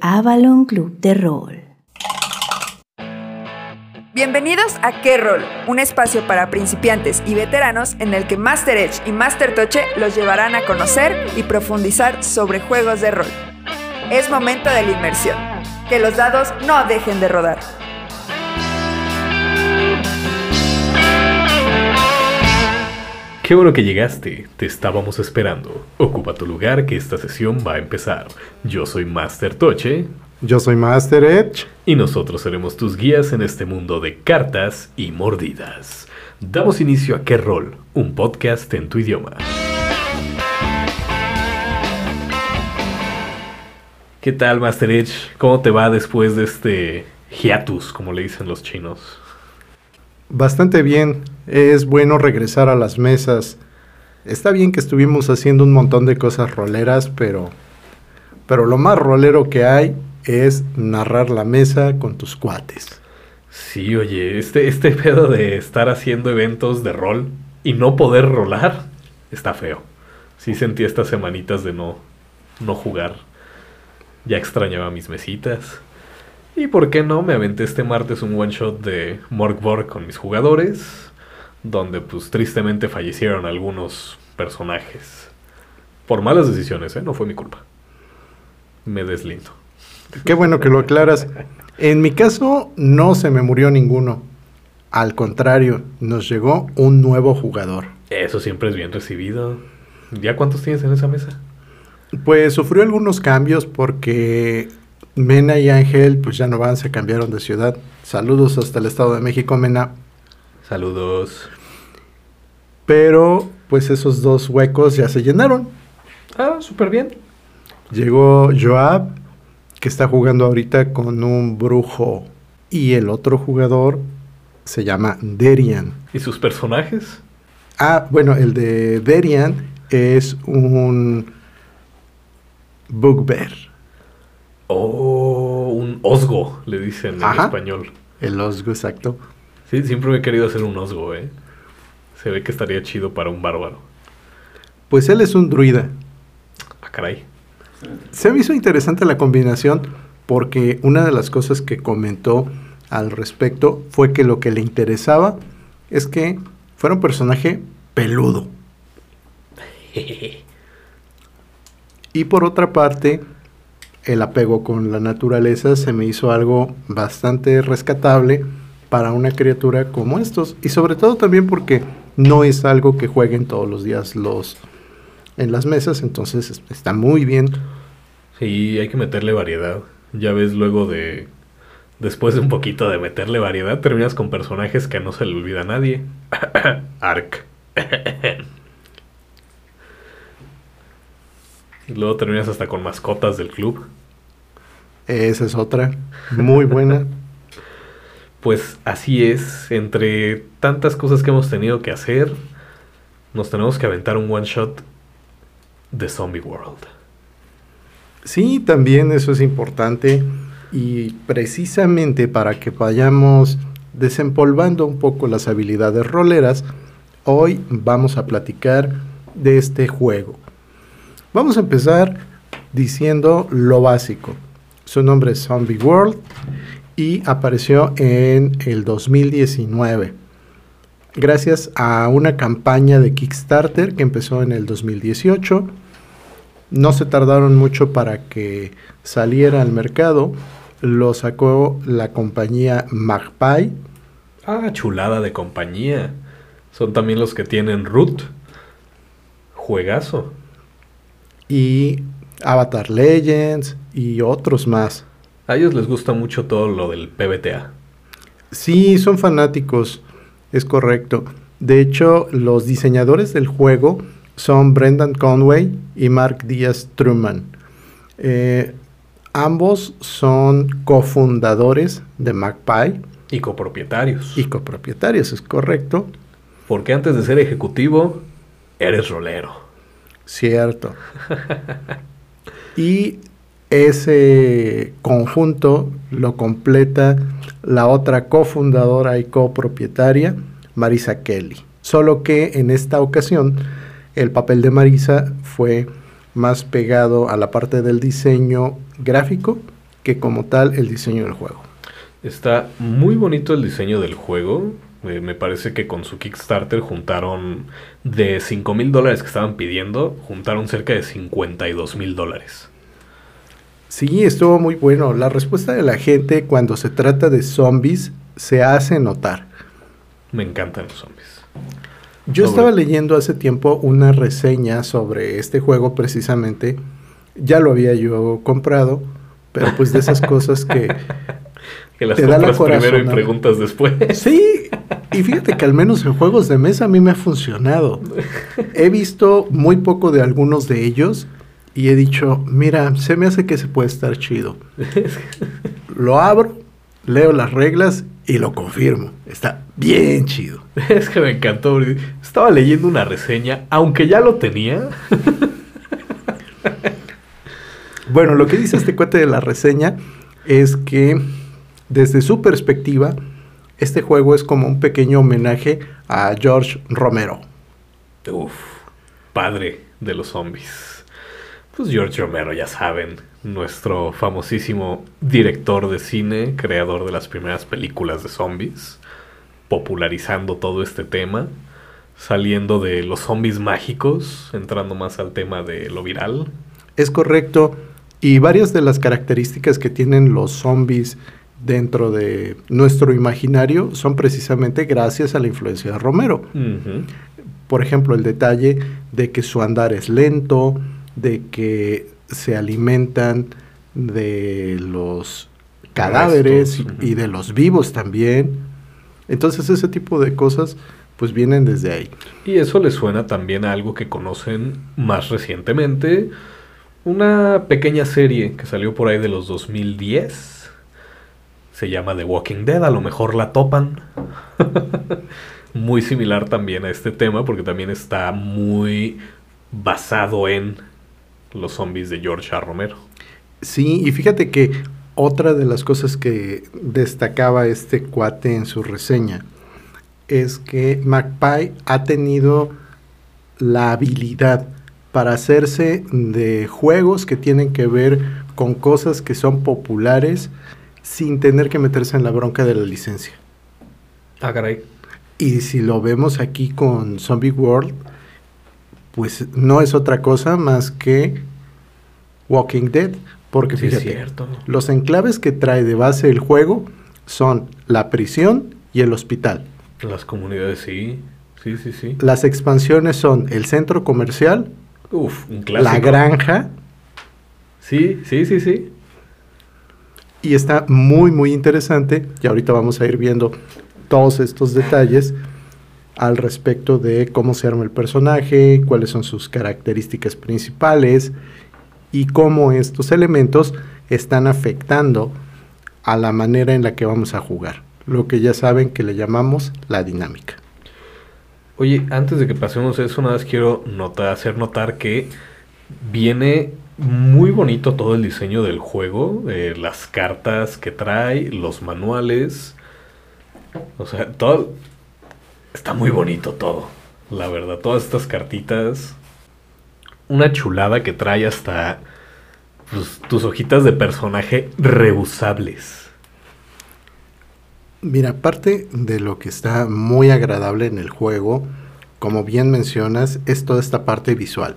Avalon Club de Rol. Bienvenidos a Qué Rol, un espacio para principiantes y veteranos en el que Master Edge y Master Toche los llevarán a conocer y profundizar sobre juegos de rol. Es momento de la inmersión. Que los dados no dejen de rodar. Qué bueno que llegaste, te estábamos esperando. Ocupa tu lugar que esta sesión va a empezar. Yo soy Master Toche Yo soy Master Edge. y nosotros seremos tus guías en este mundo de cartas y mordidas. Damos inicio a Qué Rol, un podcast en tu idioma. ¿Qué tal, Master Edge? ¿Cómo te va después de este hiatus, como le dicen los chinos? Bastante bien. Es bueno regresar a las mesas. Está bien que estuvimos haciendo un montón de cosas roleras, pero, pero lo más rolero que hay es narrar la mesa con tus cuates. Sí, oye, este, este pedo de estar haciendo eventos de rol y no poder rolar está feo. Sí sentí estas semanitas de no, no jugar. Ya extrañaba mis mesitas. Y por qué no, me aventé este martes un one shot de Morgborg con mis jugadores, donde pues tristemente fallecieron algunos personajes. Por malas decisiones, ¿eh? No fue mi culpa. Me deslindo. Qué bueno que lo aclaras. En mi caso, no se me murió ninguno. Al contrario, nos llegó un nuevo jugador. Eso siempre es bien recibido. ¿Ya cuántos tienes en esa mesa? Pues sufrió algunos cambios porque Mena y Ángel pues ya no van, se cambiaron de ciudad. Saludos hasta el Estado de México, Mena. Saludos. Pero pues esos dos huecos ya se llenaron. Ah, súper bien. Llegó Joab, que está jugando ahorita con un brujo. Y el otro jugador se llama Derian. ¿Y sus personajes? Ah, bueno, el de Derian es un bugbear. Oh, un osgo, le dicen en español. El osgo, exacto. Sí, siempre he querido hacer un osgo, ¿eh? Se ve que estaría chido para un bárbaro. Pues él es un druida. Ah, caray. Se me hizo interesante la combinación porque una de las cosas que comentó al respecto fue que lo que le interesaba es que fuera un personaje peludo. Y por otra parte, el apego con la naturaleza se me hizo algo bastante rescatable para una criatura como estos. Y sobre todo también porque no es algo que jueguen todos los días los en las mesas, entonces es- está muy bien. Sí, hay que meterle variedad. Ya ves luego de... Después de un poquito de meterle variedad, terminas con personajes que no se le olvida a nadie. Ark. luego terminas hasta con mascotas del club. Esa es otra, muy buena. Pues así es, entre tantas cosas que hemos tenido que hacer, nos tenemos que aventar un one shot de Zombie World. Sí, también eso es importante y precisamente para que vayamos desempolvando un poco las habilidades roleras, hoy vamos a platicar de este juego. Vamos a empezar diciendo lo básico. Su nombre es Zombie World y apareció en el 2019 gracias a una campaña de Kickstarter que empezó en el 2018. No se tardaron mucho para que saliera al mercado. Lo sacó la compañía Magpie. Ah, chulada de compañía. Son también los que tienen Root. Juegazo. y Avatar Legends y otros más. A ellos les gusta mucho todo lo del PBTA. Sí, son fanáticos, es correcto. De hecho, los diseñadores del juego son Brendan Conway y Mark Díaz Truman. Eh, ambos son cofundadores de Magpie Y copropietarios. y copropietarios, es correcto. Porque antes de ser ejecutivo, eres rolero. Cierto. y ese conjunto lo completa la otra cofundadora y copropietaria, Marisa Kelly. Solo que en esta ocasión el papel de Marisa fue más pegado a la parte del diseño gráfico que como tal el diseño del juego. Está muy bonito el diseño del juego. Eh, me parece que con su Kickstarter juntaron de 5 mil dólares que estaban pidiendo, juntaron cerca de 52 mil dólares. Sí, estuvo muy bueno. La respuesta de la gente cuando se trata de zombies se hace notar. Me encantan los zombies. Yo Sobre- estaba leyendo hace tiempo una reseña sobre este juego precisamente. Ya lo había yo comprado, pero pues de esas cosas que... Que las Te da la primero y preguntas después. Sí, y fíjate que al menos en juegos de mesa a mí me ha funcionado. He visto muy poco de algunos de ellos y he dicho, mira, se me hace que se puede estar chido. Lo abro, leo las reglas y lo confirmo. Está bien chido. Es que me encantó. Estaba leyendo una reseña, aunque ya lo tenía. Bueno, lo que dice este cuate de la reseña es que desde su perspectiva, este juego es como un pequeño homenaje a George Romero. Uf, padre de los zombies. Pues George Romero, ya saben, nuestro famosísimo director de cine, creador de las primeras películas de zombies, popularizando todo este tema, saliendo de los zombies mágicos, entrando más al tema de lo viral. Es correcto. Y varias de las características que tienen los zombies dentro de nuestro imaginario son precisamente gracias a la influencia de Romero. Por ejemplo, el detalle de que su andar es lento, de que se alimentan de los cadáveres y de los vivos también. Entonces ese tipo de cosas pues vienen desde ahí. Y eso le suena también a algo que conocen más recientemente. Una pequeña serie que salió por ahí de los 2010. Se llama The Walking Dead, a lo mejor la topan. muy similar también a este tema porque también está muy basado en los zombies de George A. Romero. Sí, y fíjate que otra de las cosas que destacaba este cuate en su reseña es que Magpie ha tenido la habilidad para hacerse de juegos que tienen que ver con cosas que son populares sin tener que meterse en la bronca de la licencia. Ah, caray. Y si lo vemos aquí con Zombie World, pues no es otra cosa más que Walking Dead. Porque Sí, fíjate, cierto. los enclaves que trae de base el juego son la prisión y el hospital. Las comunidades sí. Sí, sí, sí. Las expansiones son el centro comercial, Uf, un clásico. la granja, Sí, sí, sí, sí. Y está muy, muy interesante. Y ahorita vamos a ir viendo todos estos detalles al respecto de cómo se arma el personaje, cuáles son sus características principales y cómo estos elementos están afectando a la manera en la que vamos a jugar. Lo que ya saben que le llamamos la dinámica. Oye, antes de que pasemos eso, nada más quiero hacer notar que viene muy bonito todo el diseño del juego, eh, las cartas que trae, los manuales, o sea, todo está muy bonito todo, la verdad, todas estas cartitas, una chulada que trae hasta pues, tus hojitas de personaje reusables. Mira, parte de lo que está muy agradable en el juego, como bien mencionas, es toda esta parte visual.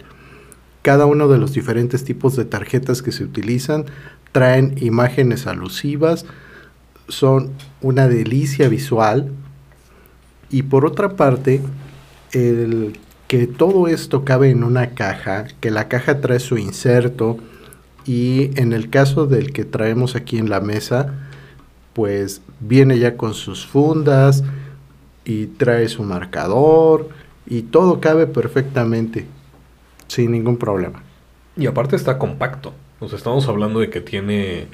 Cada uno de los diferentes tipos de tarjetas que se utilizan traen imágenes alusivas, son una delicia visual. Y por otra parte, el que todo esto cabe en una caja, que la caja trae su inserto y en el caso del que traemos aquí en la mesa, pues viene ya con sus fundas y trae su marcador y todo cabe perfectamente sin ningún problema. Y aparte está compacto. O sea, estamos hablando de que tiene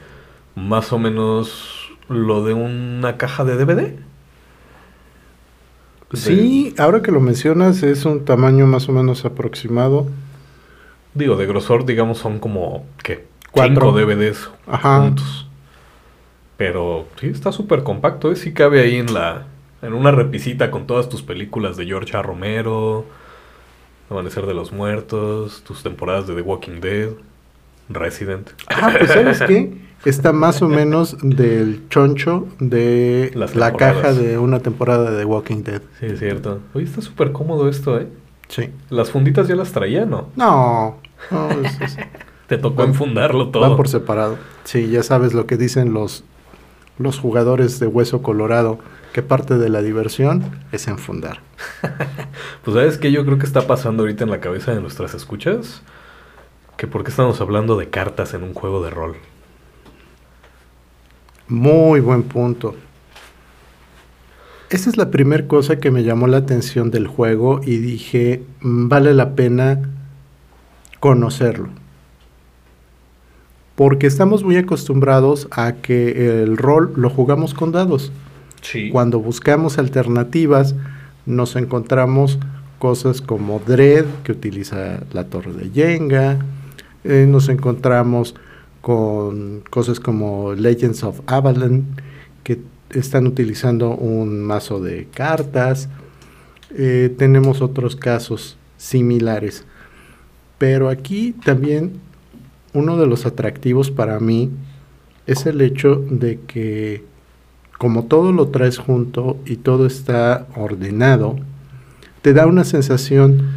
más o menos lo de una caja de DVD. Sí, ahora que lo mencionas es un tamaño más o menos aproximado. Digo, de grosor, digamos, son como, ¿qué? Cuatro. Cinco DVDs Ajá. juntos. Pero sí, está súper compacto. ¿eh? Sí cabe ahí en la... En una repisita con todas tus películas de George A. Romero, Amanecer de los Muertos, tus temporadas de The Walking Dead. Resident. Ah, pues ¿sabes qué? Está más o menos del choncho de Las la caja de una temporada de The Walking Dead. Sí, es cierto. Oye, está súper cómodo esto, ¿eh? Sí. Las funditas ya las traía, ¿no? No, no, es- es- Te tocó Van- enfundarlo todo. van por separado. Sí, ya sabes lo que dicen los, los jugadores de Hueso Colorado, que parte de la diversión es enfundar. Pues sabes que yo creo que está pasando ahorita en la cabeza de nuestras escuchas. Que por qué estamos hablando de cartas en un juego de rol. Muy buen punto. Esa es la primera cosa que me llamó la atención del juego y dije, "Mm, vale la pena conocerlo. Porque estamos muy acostumbrados a que el rol lo jugamos con dados. Cuando buscamos alternativas, nos encontramos cosas como Dread, que utiliza la torre de Jenga. eh, nos encontramos con cosas como Legends of Avalon, que están utilizando un mazo de cartas. Eh, tenemos otros casos similares. Pero aquí también uno de los atractivos para mí es el hecho de que como todo lo traes junto y todo está ordenado, te da una sensación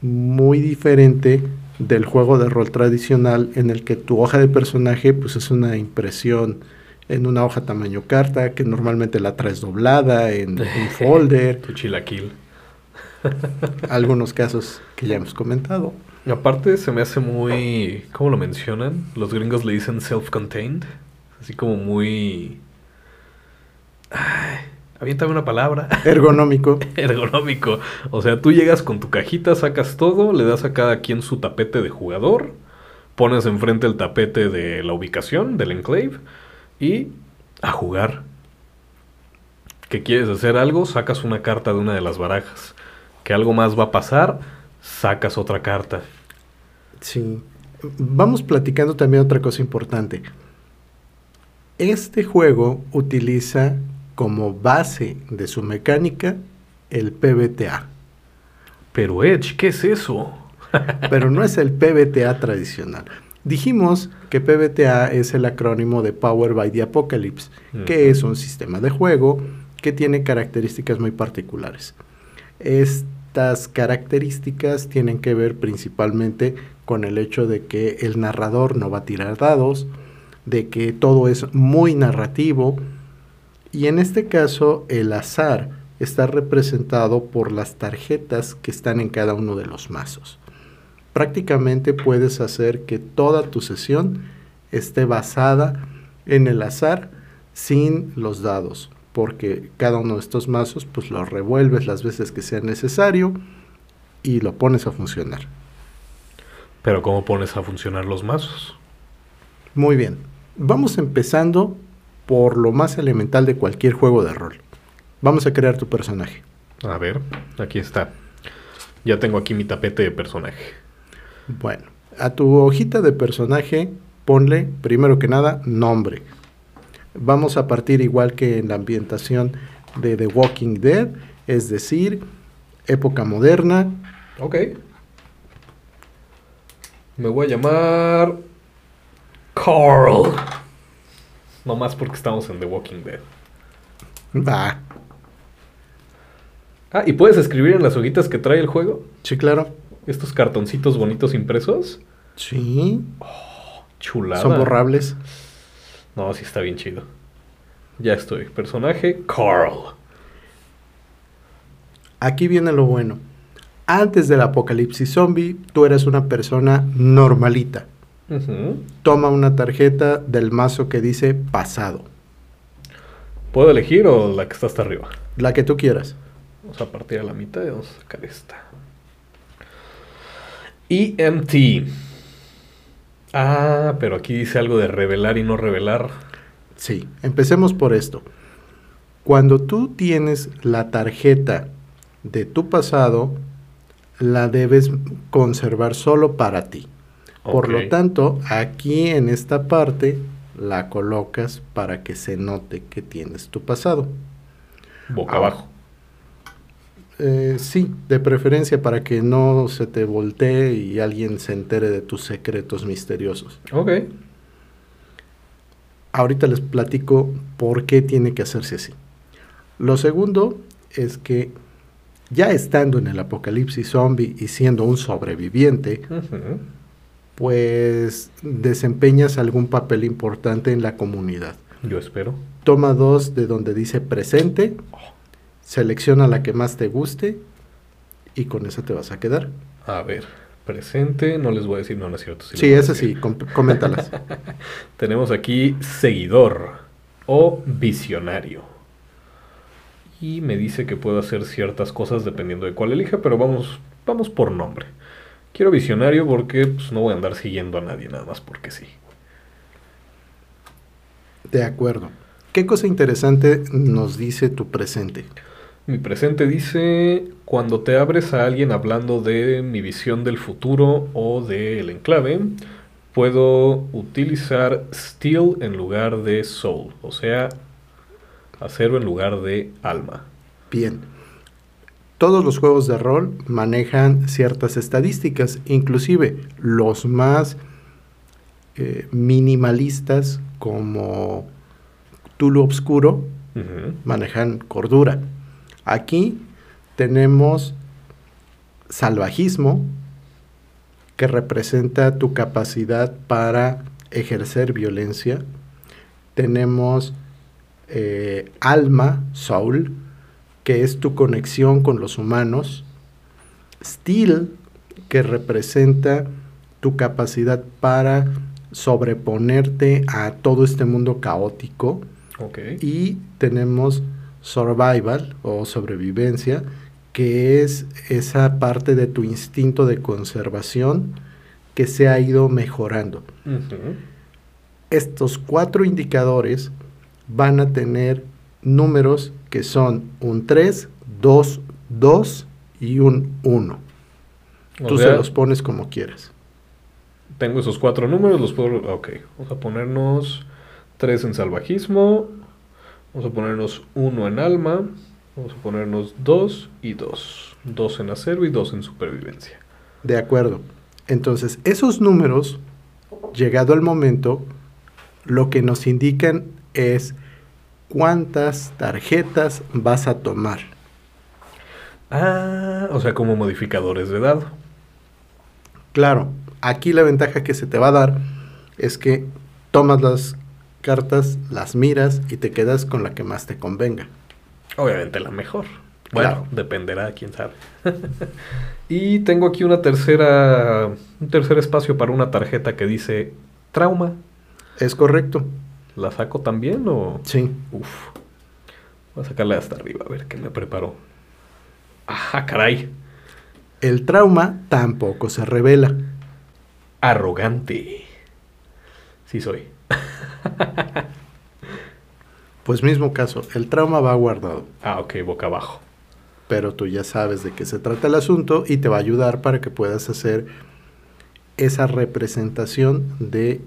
muy diferente del juego de rol tradicional en el que tu hoja de personaje pues es una impresión en una hoja tamaño carta que normalmente la traes doblada en un folder, Tu chilaquil. algunos casos que ya hemos comentado. Y aparte se me hace muy... ¿Cómo lo mencionan? Los gringos le dicen self-contained. Así como muy... Ay, aviéntame una palabra. Ergonómico. Ergonómico. O sea, tú llegas con tu cajita, sacas todo, le das a cada quien su tapete de jugador, pones enfrente el tapete de la ubicación, del enclave, y a jugar. Que quieres hacer algo, sacas una carta de una de las barajas. Que algo más va a pasar, sacas otra carta. Sí. Vamos platicando también otra cosa importante. Este juego utiliza como base de su mecánica el PBTA, Pero Edge, ¿qué es eso? pero no es el PBTA tradicional. Dijimos que PBTA es el acrónimo de Power by the Apocalypse, que es un sistema de juego que tiene características muy particulares. Estas características tienen que ver principalmente con el hecho de que el narrador no va a tirar dados, de que todo es muy narrativo y en este caso el azar está representado por las tarjetas que están en cada uno de los mazos. Prácticamente puedes hacer que toda tu sesión esté basada en el azar sin los dados, porque cada uno de estos mazos pues lo revuelves las veces que sea necesario y lo pones a funcionar. Pero ¿cómo pones a funcionar los mazos? Muy bien, vamos empezando por lo más elemental de cualquier juego de rol. Vamos a crear tu personaje. A ver, aquí está. Ya tengo aquí mi tapete de personaje. Bueno, a tu hojita de personaje ponle, primero que nada, nombre. Vamos a partir igual que en la ambientación de The Walking Dead, es decir, época moderna. Ok. Me voy a llamar... Carl. No más porque estamos en The Walking Dead. Va, Ah, ¿y puedes escribir en las hojitas que trae el juego? sí, claro. Estos cartoncitos bonitos impresos. Sí, Chulada. son borrables. No, sí está bien chido. Ya estoy. Personaje, Carl. Aquí viene lo bueno. Antes del apocalipsis zombie, tú eres una persona normalita. Toma una tarjeta del mazo que dice pasado, ¿Puedo elegir o la que está hasta arriba? la que tú quieras. Vamos a partir a la mitad y vamos a sacar esta. EMT. Ah, pero aquí dice algo de revelar y no revelar. Sí, empecemos por esto. Cuando tú tienes la tarjeta de tu pasado, la debes conservar solo para ti. Por lo tanto, aquí en esta parte la colocas para que se note que tienes tu pasado. Boca abajo. Eh, sí, de preferencia para que no se te voltee y alguien se entere de tus secretos misteriosos. Ok. Ahorita les platico por qué tiene que hacerse así. Lo segundo es que ya estando en el apocalipsis zombie y siendo un sobreviviente. Pues desempeñas algún papel importante en la comunidad. Yo espero. Toma dos de donde dice presente, selecciona la que más te guste y con esa te vas a quedar. A ver, presente, no les voy a decir, no, no es cierto. Sí, esa sí, com- coméntalas. Tenemos aquí seguidor o visionario. Y me dice que puedo hacer ciertas cosas dependiendo de cuál elija, pero vamos, vamos por nombre. Quiero visionario porque pues, no voy a andar siguiendo a nadie nada más porque sí. De acuerdo. ¿Qué cosa interesante nos dice tu presente? Mi presente dice, cuando te abres a alguien hablando de mi visión del futuro o del enclave, puedo utilizar Steel en lugar de Soul, o sea, acero en lugar de alma. Bien. Todos los juegos de rol manejan ciertas estadísticas, inclusive los más eh, minimalistas como Tulu Obscuro manejan cordura. Aquí tenemos salvajismo, que representa tu capacidad para ejercer violencia. Tenemos eh, alma, soul, que es tu conexión con los humanos. Steel, que representa tu capacidad para sobreponerte a todo este mundo caótico. Ok. Y tenemos survival o sobrevivencia, que es esa parte de tu instinto de conservación que se ha ido mejorando. Estos cuatro indicadores van a tener números que son un 3, 2, 2 y un 1. O Tú sea, se los pones como quieras. tengo esos cuatro números, los puedo... Ok, vamos a ponernos tres en salvajismo, vamos a ponernos uno en alma, vamos a ponernos dos y dos. Dos en acero y dos en supervivencia. De acuerdo. Entonces, esos números, llegado el momento, lo que nos indican es cuántas tarjetas vas a tomar. Ah, o sea, como modificadores de dado. Claro, aquí la ventaja que se te va a dar es que tomas las cartas, las miras y te quedas con la que más te convenga. Obviamente la mejor. Bueno, Claro. dependerá, quién sabe. y tengo aquí una tercera, un tercer espacio para una tarjeta que dice trauma. ¿Es correcto? ¿La saco también o...? Sí. Uf. Voy a sacarla hasta arriba, a ver qué me preparó. Ajá, caray. El trauma tampoco se revela. Arrogante. Sí soy. Pues mismo caso, el trauma va guardado, Ah, ok, boca abajo. pero tú ya sabes de qué se trata el asunto y te va a ayudar para que puedas hacer esa representación de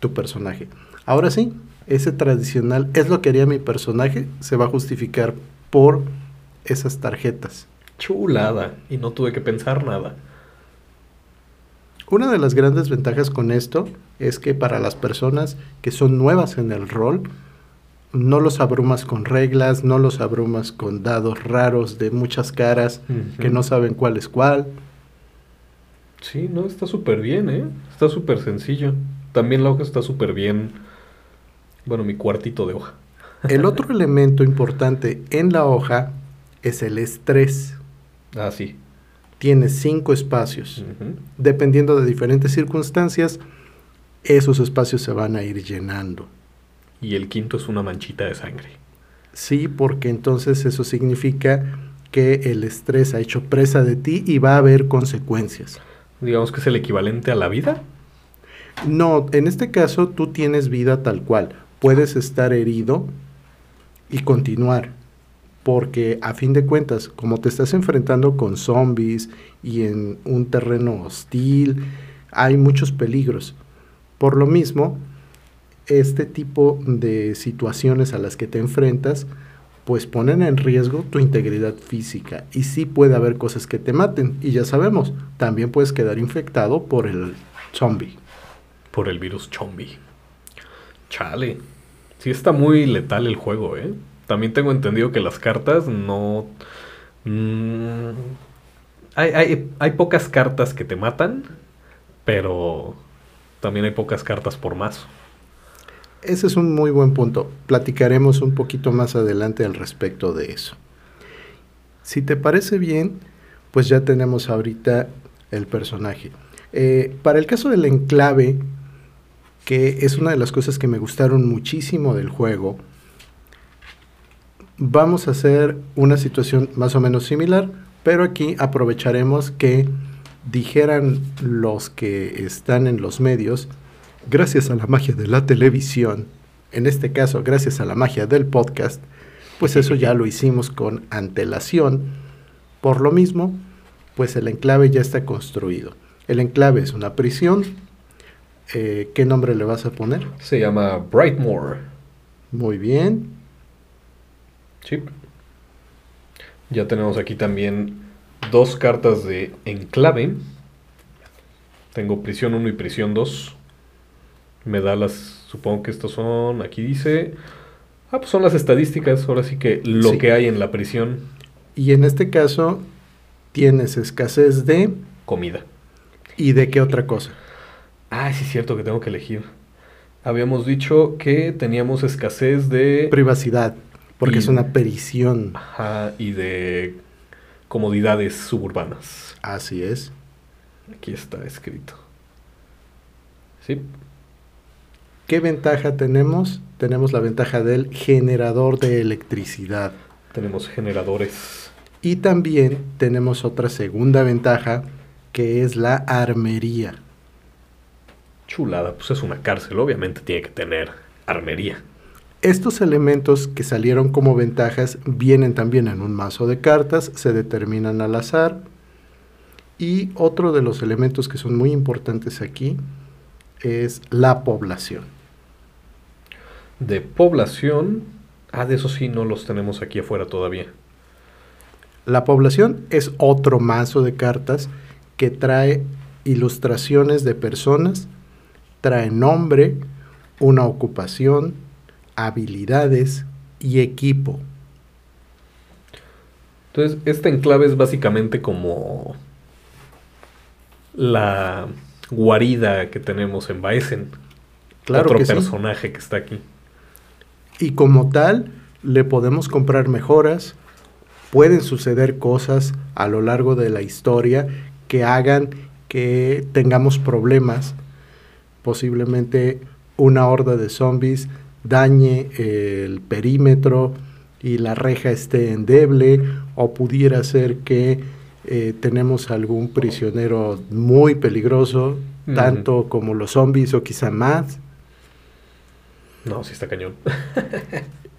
tu personaje. Ahora sí, ese tradicional es lo que haría mi personaje, se va a justificar por esas tarjetas. Chulada. Y no tuve que pensar nada. Una de las grandes ventajas con esto es que para las personas que son nuevas en el rol, no los abrumas con reglas, no los abrumas con dados raros de muchas caras que no saben cuál es cuál. Sí, no, está súper bien, ¿eh? Está súper sencillo. También la hoja está súper bien. Bueno, mi cuartito de hoja. El otro elemento importante en la hoja es el estrés. Ah, sí. Tiene cinco espacios. Dependiendo de diferentes circunstancias, esos espacios se van a ir llenando. Y el quinto es una manchita de sangre. Sí, porque entonces eso significa que el estrés ha hecho presa de ti y va a haber consecuencias. Digamos que es el equivalente a la vida. No, en este caso tú tienes vida tal cual. Puedes estar herido y continuar. Porque a fin de cuentas, como te estás enfrentando con zombies y en un terreno hostil, hay muchos peligros. Por lo mismo, este tipo de situaciones a las que te enfrentas pues ponen en riesgo tu integridad física y sí puede haber cosas que te maten y ya sabemos, también puedes quedar infectado por el zombie. Por el virus zombie. Chale. Sí está muy letal el juego, ¿eh? También tengo entendido que las cartas no... mm, hay, hay- hay pocas cartas que te matan, pero también hay pocas cartas por mazo. Ese es un muy buen punto. Platicaremos un poquito más adelante al respecto de eso. Si te parece bien, pues ya tenemos ahorita el personaje. Eh, para el caso del enclave, que es una de las cosas que me gustaron muchísimo del juego, vamos a hacer una situación más o menos similar, pero aquí aprovecharemos que dijeran los que están en los medios, gracias a la magia de la televisión, en este caso gracias a la magia del podcast, pues eso ya lo hicimos con antelación. Por lo mismo, pues el enclave ya está construido. El enclave es una prisión. Eh, ¿Qué nombre le vas a poner? Se llama Brightmoor. Muy bien. Sí. Ya tenemos aquí también dos cartas de enclave. Tengo prisión 1 y prisión 2. Me da las, supongo que estos son, aquí dice... Ah, pues son las estadísticas, ahora sí que lo Sí. que hay en la prisión, Y en este caso tienes escasez de... comida. ¿Y de qué otra cosa? Ah, sí es cierto que tengo que elegir. Habíamos dicho que teníamos escasez de... Privacidad, porque Y- es una prisión. Ajá, y de comodidades suburbanas. Así es. Aquí está escrito. Sí, ¿Qué ventaja tenemos? Tenemos la ventaja del generador de electricidad. tenemos generadores. Y también tenemos otra segunda ventaja que es la armería. Chulada, pues es una cárcel, obviamente tiene que tener armería. Estos elementos que salieron como ventajas vienen también en un mazo de cartas, se determinan al azar. Y otro de los elementos que son muy importantes aquí es la población. De población, ah, de eso sí no los tenemos aquí afuera todavía. La población es otro mazo de cartas que trae ilustraciones de personas, trae nombre, una ocupación, habilidades y equipo. Entonces, este enclave es básicamente como la guarida que tenemos en Baesen. Claro Otro que sí. personaje que está aquí. Y como tal, le podemos comprar mejoras, pueden suceder cosas a lo largo de la historia que hagan que tengamos problemas. Posiblemente una horda de zombies dañe el perímetro y la reja esté endeble o pudiera ser que eh, tenemos algún prisionero muy peligroso, tanto como los zombies o quizá más. No, sí está cañón.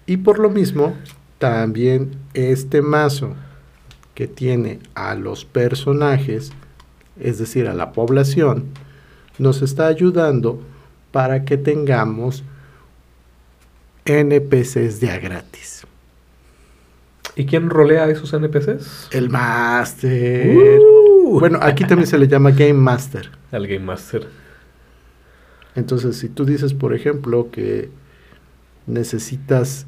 Y por lo mismo, también este mazo que tiene a los personajes, es decir, a la población, nos está ayudando para que tengamos NPCs de a gratis. ¿Y quién rolea esos NPCs? El Master. Uh. Bueno, aquí también se le llama Game Master. Al Game Master. Entonces, si tú dices, por ejemplo, que necesitas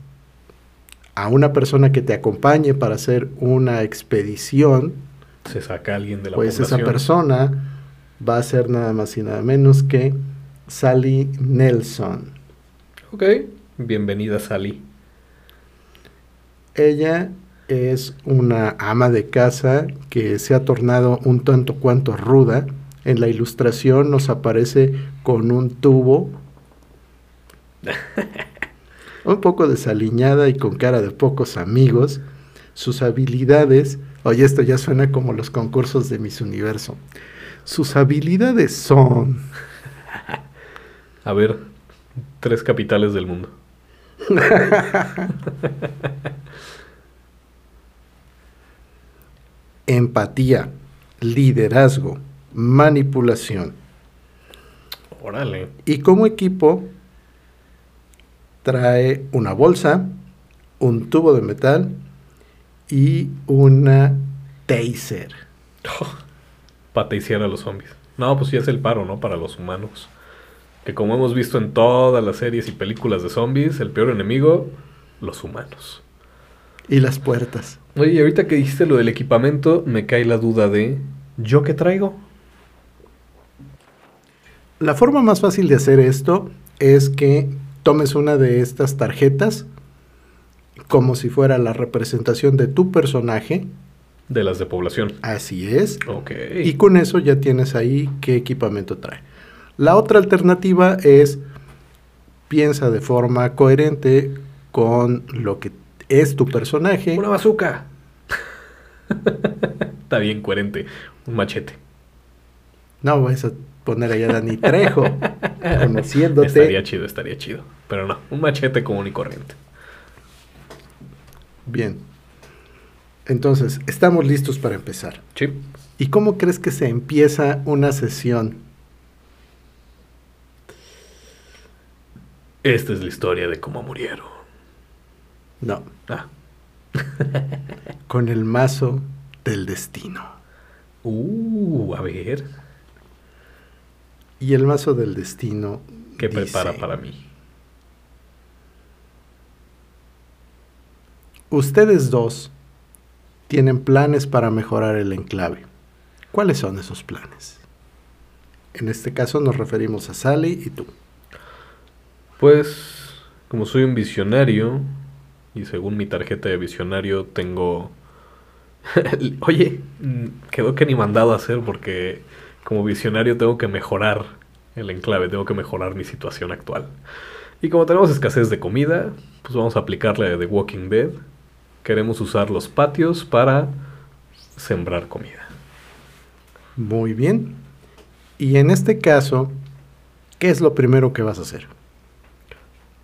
a una persona que te acompañe para hacer una expedición, Se saca a alguien de la pues esa persona va a ser nada más y nada menos que Sally Nelson. Ok, bienvenida Sally. Ella es una ama de casa que se ha tornado un tanto cuanto ruda. En la ilustración nos aparece con un tubo, un poco desaliñada y con cara de pocos amigos. Sus habilidades, oye, esto ya suena como los concursos de Miss Universo. Sus habilidades son A ver, tres capitales del mundo. empatía, liderazgo, manipulación. Órale. Y como equipo trae una bolsa, un tubo de metal y una taser. Pateiciar a los zombies. No, pues sí es el paro, ¿no? Para los humanos. Que como hemos visto en todas las series y películas de zombies, el peor enemigo, los humanos. Y las puertas. Oye, y ahorita que dijiste lo del equipamiento, me cae la duda de, ¿yo qué traigo? La forma más fácil de hacer esto es que tomes una de estas tarjetas como si fuera la representación de tu personaje. De las de población. Así es. Ok. Y con eso ya tienes ahí qué equipamiento trae. La otra alternativa es piensa de forma coherente con lo que es tu personaje. Una bazooka. Está bien coherente. Un machete. No vas a poner allá a Dani Trejo, conociéndote. Estaría chido, estaría chido. Pero no, un machete común y corriente. Bien. Entonces, estamos listos para empezar. Sí. ¿Y cómo crees que se empieza una sesión? Esta es la historia de cómo murieron. No, Ah. con el mazo del destino. Uh, a ver. Y el mazo del destino. ¿Qué dice, prepara para mí? Ustedes dos tienen planes para mejorar el enclave. ¿Cuáles son esos planes? En este caso nos referimos a Sally y tú. Pues, como soy un visionario, y según mi tarjeta de visionario tengo... Oye, quedó que ni mandado a hacer porque como visionario tengo que mejorar el enclave, tengo que mejorar mi situación actual. Y como tenemos escasez de comida, pues vamos a aplicarle de Walking Dead. Queremos usar los patios para sembrar comida. Muy bien. Y en este caso, ¿qué es lo primero que vas a hacer?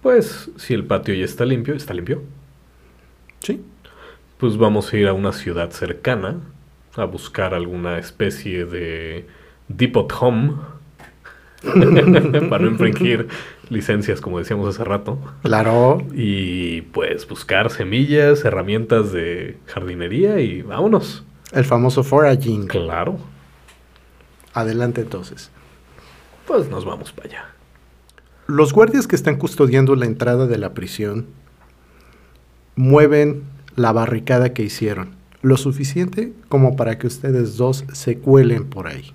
Pues si el patio ya está limpio, ¿está limpio? Sí. Pues vamos a ir a una ciudad cercana a buscar alguna especie de Depot Home para no infringir licencias, como decíamos hace rato. Claro. Y pues buscar semillas, herramientas de jardinería y vámonos. El famoso foraging. Claro, Adelante entonces. pues nos vamos para allá. Los guardias que están custodiando la entrada de la prisión mueven la barricada que hicieron, lo suficiente como para que ustedes dos se cuelen por ahí.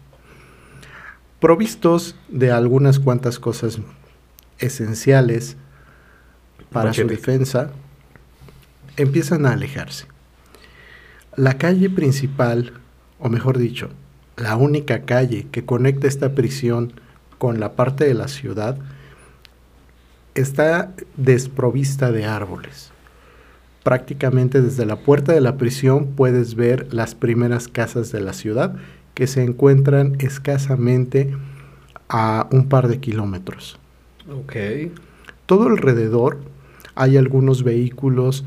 Provistos de algunas cuantas cosas esenciales para su defensa, empiezan a alejarse. La calle principal, o mejor dicho, la única calle que conecta esta prisión con la parte de la ciudad, está desprovista de árboles. Prácticamente desde la puerta de la prisión puedes ver las primeras casas de la ciudad que se encuentran escasamente a un par de kilómetros. Ok. Todo alrededor hay algunos vehículos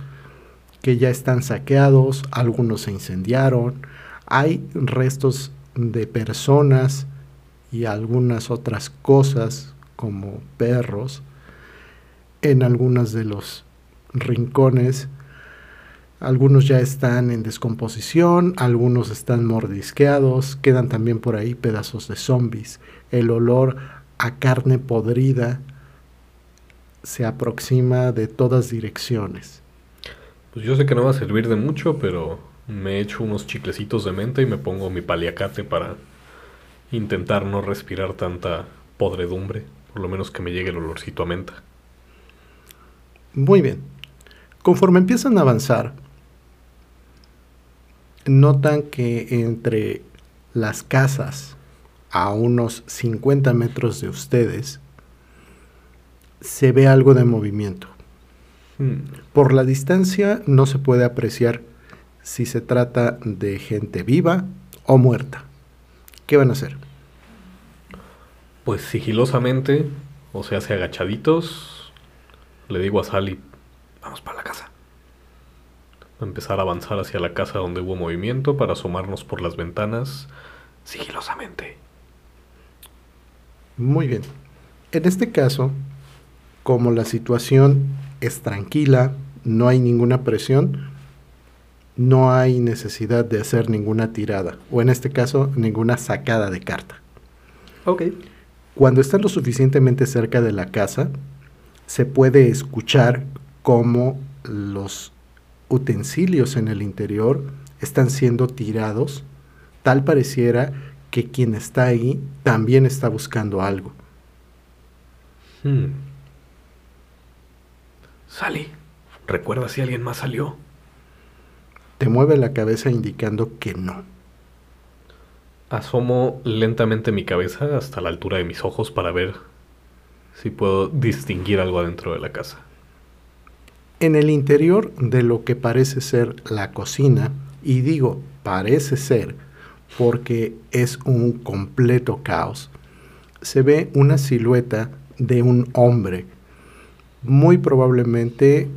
que ya están saqueados, algunos se incendiaron, hay restos de personas y algunas otras cosas como perros en algunos de los rincones. Algunos ya están en descomposición, algunos están mordisqueados, quedan también por ahí pedazos de zombies. El olor a carne podrida se aproxima de todas direcciones. Pues yo sé que no va a servir de mucho, pero me echo unos chiclecitos de menta y me pongo mi paliacate para intentar no respirar tanta podredumbre. Por lo menos que me llegue el olorcito a menta. Muy bien. Conforme empiezan a avanzar, notan que entre las casas a unos 50 metros de ustedes se ve algo de movimiento. Hmm. Por la distancia no se puede apreciar si se trata de gente viva o muerta. ¿Qué van a hacer? Pues sigilosamente, o sea, hace agachaditos, le digo a Sally, vamos para la casa. Empezar a avanzar hacia la casa donde hubo movimiento para asomarnos por las ventanas sigilosamente. Muy bien. En este caso, como la situación es tranquila, no hay ninguna presión, no hay necesidad de hacer ninguna tirada, o en este caso, ninguna sacada de carta. Ok. Cuando están lo suficientemente cerca de la casa, se puede escuchar cómo los utensilios en el interior están siendo tirados, tal pareciera que quien está ahí también está buscando algo. Hmm. Sally, ¿recuerda si alguien más salió? Te mueve la cabeza indicando que no. Asomo lentamente mi cabeza hasta la altura de mis ojos para ver si puedo distinguir algo adentro de la casa. En el interior de lo que parece ser la cocina, y digo parece ser porque es un completo caos, se ve una silueta de un hombre, muy probablemente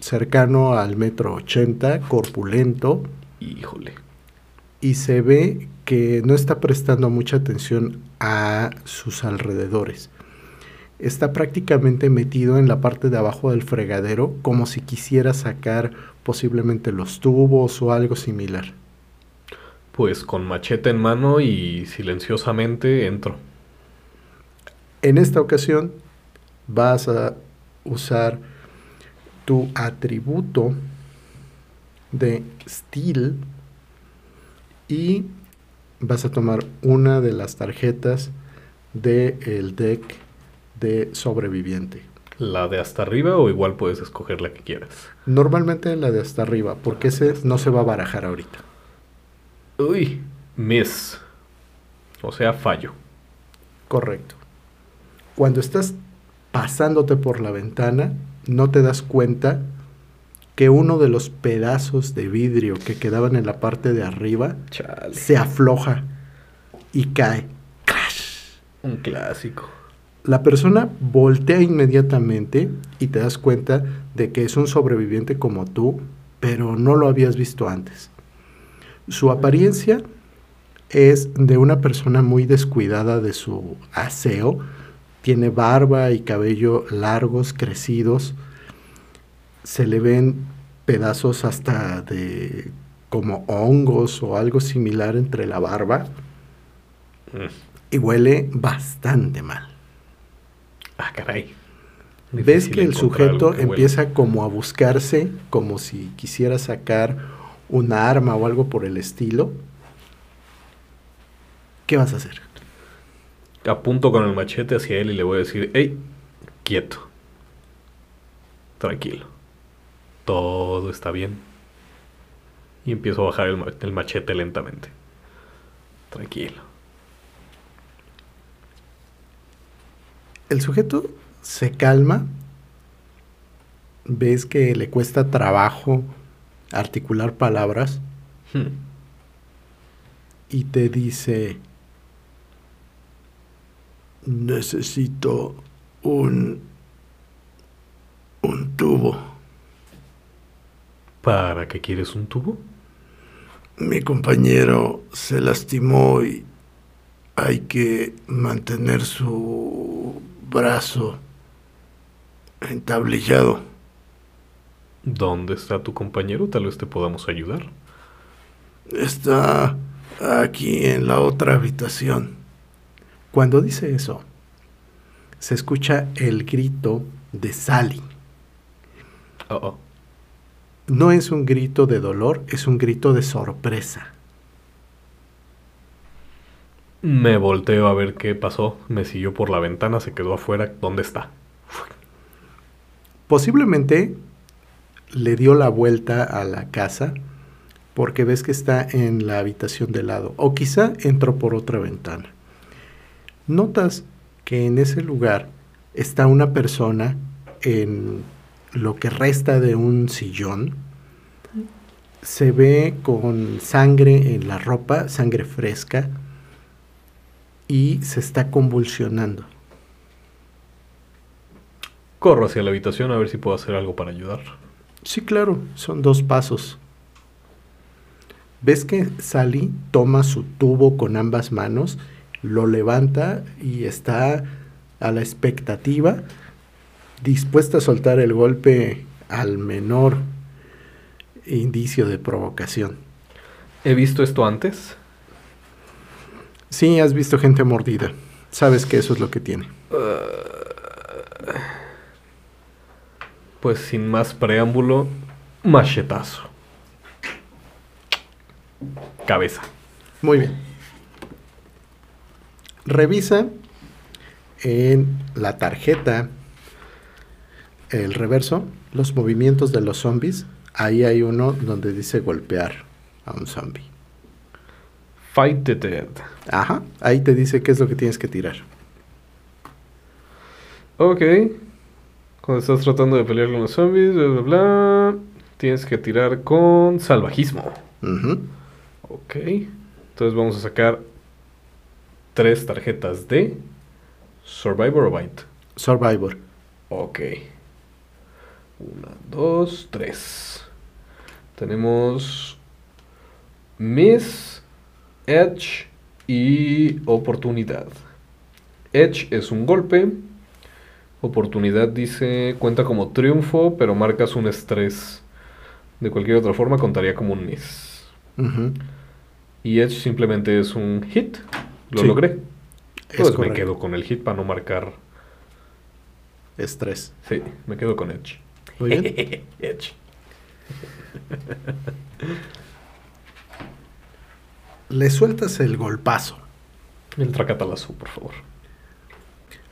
cercano al metro ochenta, corpulento, Híjole. y se ve que no está prestando mucha atención a sus alrededores. Está prácticamente metido en la parte de abajo del fregadero como si quisiera sacar posiblemente los tubos o algo similar. Pues con machete en mano y silenciosamente entro. En esta ocasión vas a usar tu atributo de Steel y vas a tomar una de las tarjetas del deck de sobreviviente. ¿La de hasta arriba o igual puedes escoger la que quieras? Normalmente la de hasta arriba, porque ese no se va a barajar ahorita. Uy, miss. O sea, fallo. Correcto. Cuando estás pasándote por la ventana, no te das cuenta que uno de los pedazos de vidrio que quedaban en la parte de arriba Chale. se afloja y cae. ¡Crash! Un clásico. La persona voltea inmediatamente y te das cuenta de que es un sobreviviente como tú, pero no lo habías visto antes. Su apariencia es de una persona muy descuidada de su aseo. Tiene barba y cabello largos, crecidos. Se le ven pedazos hasta de como hongos o algo similar entre la barba. Mm. Y huele bastante mal. Ah, caray. Ves que el sujeto que empieza como a buscarse, como si quisiera sacar una arma o algo por el estilo. ¿Qué vas a hacer? Apunto con el machete hacia él y le voy a decir, hey, quieto. Tranquilo. Todo está bien. Y empiezo a bajar el machete lentamente. Tranquilo. El sujeto se calma. Ves que le cuesta trabajo articular palabras Hmm. y te dice, necesito un, un tubo. ¿Para qué quieres un tubo? Mi compañero se lastimó y hay que mantener su brazo entablillado. ¿Dónde está tu compañero? Tal vez te podamos ayudar. Está aquí en la otra habitación. Cuando dice eso, se escucha el grito de Sally. Oh, oh. No es un grito de dolor, es un grito de sorpresa. Me volteo a ver qué pasó. Me siguió por la ventana, se quedó afuera. ¿Dónde está? Posiblemente le dio la vuelta a la casa porque ves que está en la habitación de lado o quizá entró por otra ventana. Notas que en ese lugar está una persona en lo que resta de un sillón. Se ve con sangre en la ropa, sangre fresca, y se está convulsionando. Corro hacia la habitación a ver si puedo hacer algo para ayudar. Sí, claro, son dos pasos. Ves que Sally toma su tubo con ambas manos, lo levanta y está a la expectativa, dispuesta a soltar el golpe al menor indicio de provocación. He visto esto antes. Sí, has visto gente mordida. Sabes que eso es lo que tiene. Pues sin más preámbulo, machetazo. Cabeza. Muy bien. Revisa en la tarjeta, el reverso, los movimientos de los zombies. Ahí hay uno donde dice golpear a un zombie. Fight the dead. Ajá, ahí te dice qué es lo que tienes que tirar. Ok. Cuando estás tratando de pelear con los zombies, bla, bla, bla, tienes que tirar con salvajismo. Ujú. Ok. Entonces vamos a sacar tres tarjetas de Survivor o Bite. Survivor. Ok. Una, dos, tres. Tenemos Miss, Edge y Oportunidad. Edge es un golpe. Oportunidad dice cuenta como triunfo, pero marcas un estrés. De cualquier otra forma contaría como un miss. Y Edge simplemente es un hit. Lo Sí, logré. Es Pues me quedo con el hit para no marcar. Estrés. Sí, me quedo con Edge. Muy bien. Edge. Le sueltas el golpazo. El tracatalazo, por favor.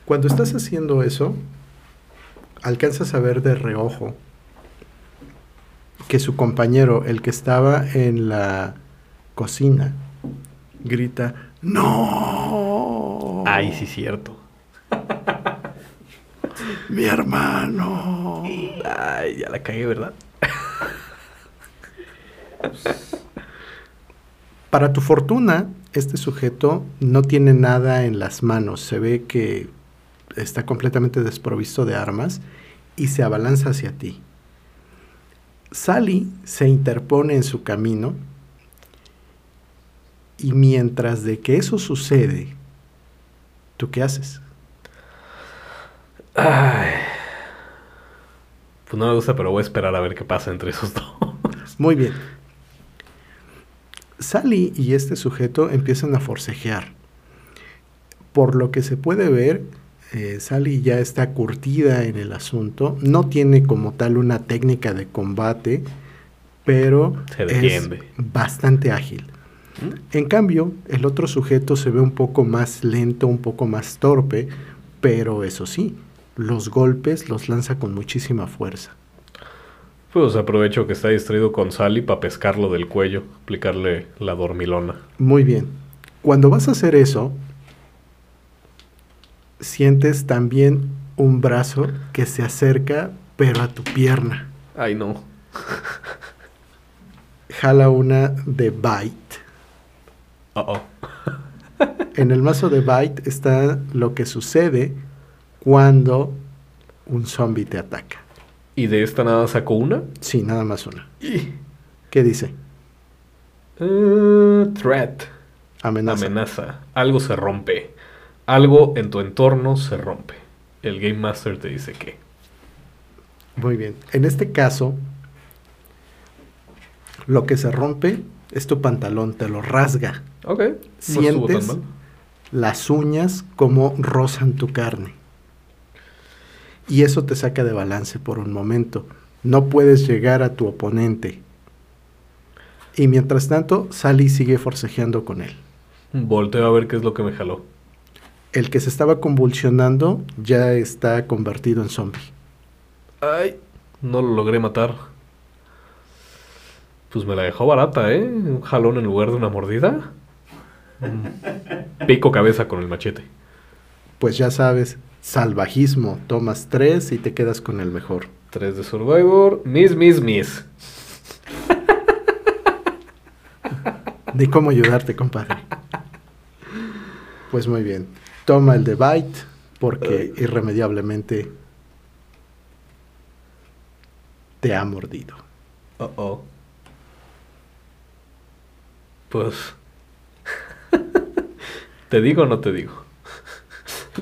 Cuando estás haciendo eso, alcanzas a ver de reojo que su compañero, el que estaba en la cocina, grita, ¡No! Ay, sí, cierto. ¡Mi hermano! Ay, ya la cagué, ¿verdad? Para tu fortuna, este sujeto no tiene nada en las manos. Se ve que está completamente desprovisto de armas y se abalanza hacia ti. Sally se interpone en su camino y mientras de que eso sucede, ¿tú qué haces? Ay. Pues no me gusta, pero voy a esperar a ver qué pasa entre esos dos. Muy bien. Sally y este sujeto empiezan a forcejear. Por lo que se puede ver, eh, Sally ya está curtida en el asunto. No tiene como tal una técnica de combate, pero Se es bastante ágil. En cambio, el otro sujeto se ve un poco más lento, un poco más torpe, pero eso sí, los golpes los lanza con muchísima fuerza. Pues aprovecho que está distraído con Sally para pescarlo del cuello, aplicarle la dormilona. Muy bien. Cuando vas a hacer eso, sientes también un brazo que se acerca, pero a tu pierna. Ay, no. Jala una de Bite. Uh -oh. En el mazo de Bite está lo que sucede cuando un zombie te ataca. ¿Y de esta nada sacó una? Sí, nada más una. Y... ¿Qué dice? Uh, threat. Amenaza. Amenaza. Algo se rompe. Algo en tu entorno se rompe. El Game Master te dice que. Muy bien. En este caso, lo que se rompe es tu pantalón, te lo rasga. Ok. Sientes las uñas como rozan tu carne. Y eso te saca de balance por un momento. No puedes llegar a tu oponente. Y mientras tanto, Sally sigue forcejeando con él. Volteo a ver qué es lo que me jaló. El que se estaba convulsionando ya está convertido en zombie. Ay, no lo logré matar. Pues me la dejó barata, ¿eh? Un jalón en lugar de una mordida. Pico cabeza con el machete. Pues ya sabes, salvajismo. Tomas tres y te quedas con el mejor. Tres de Survivor. Miss, miss, miss. De cómo ayudarte, compadre. Pues muy bien. Toma el de Bite porque irremediablemente te ha mordido. Uh oh. Pues. ¿Te digo o no te digo?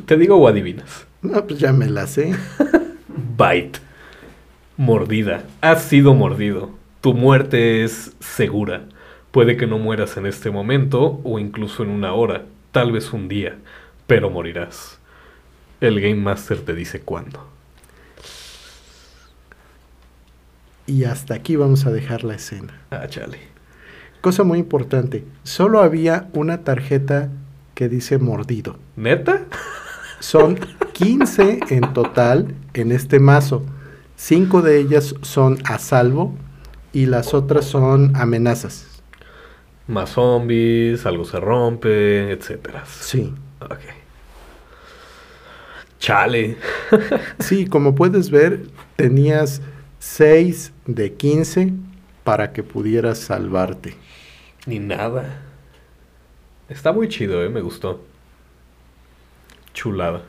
¿Te digo o adivinas? No, pues ya me la sé. Bite. Mordida. Has sido mordido. Tu muerte es segura. Puede que no mueras en este momento o incluso en una hora, tal vez un día, pero morirás. El Game Master te dice cuándo. Y hasta aquí vamos a dejar la escena. Ah, chale. Cosa muy importante, solo había una tarjeta que dice mordido. ¿Neta? Son 15 en total en este mazo. Cinco de ellas son a salvo y las otras son amenazas. Más zombies, algo se rompe, etcétera. Sí. Ok. Chale. Sí, como puedes ver, tenías 6 de 15 para que pudieras salvarte. Ni nada. Está muy chido, ¿eh? Me gustó. Chulada.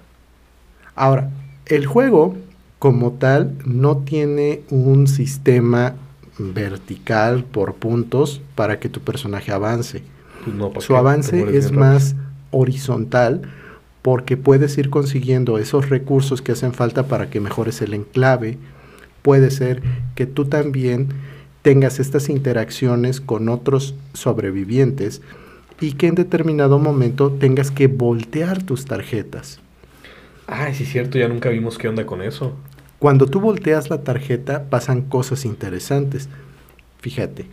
Ahora, el juego como tal no tiene un sistema vertical por puntos para que tu personaje avance. Pues no, ¿pa' Su avance es más horizontal porque puedes ir consiguiendo esos recursos que hacen falta para que mejores el enclave. Puede ser que tú también tengas estas interacciones con otros sobrevivientes y que en determinado momento tengas que voltear tus tarjetas. Ay, sí es cierto, ya nunca vimos qué onda con eso. Cuando tú volteas la tarjeta pasan cosas interesantes. Fíjate,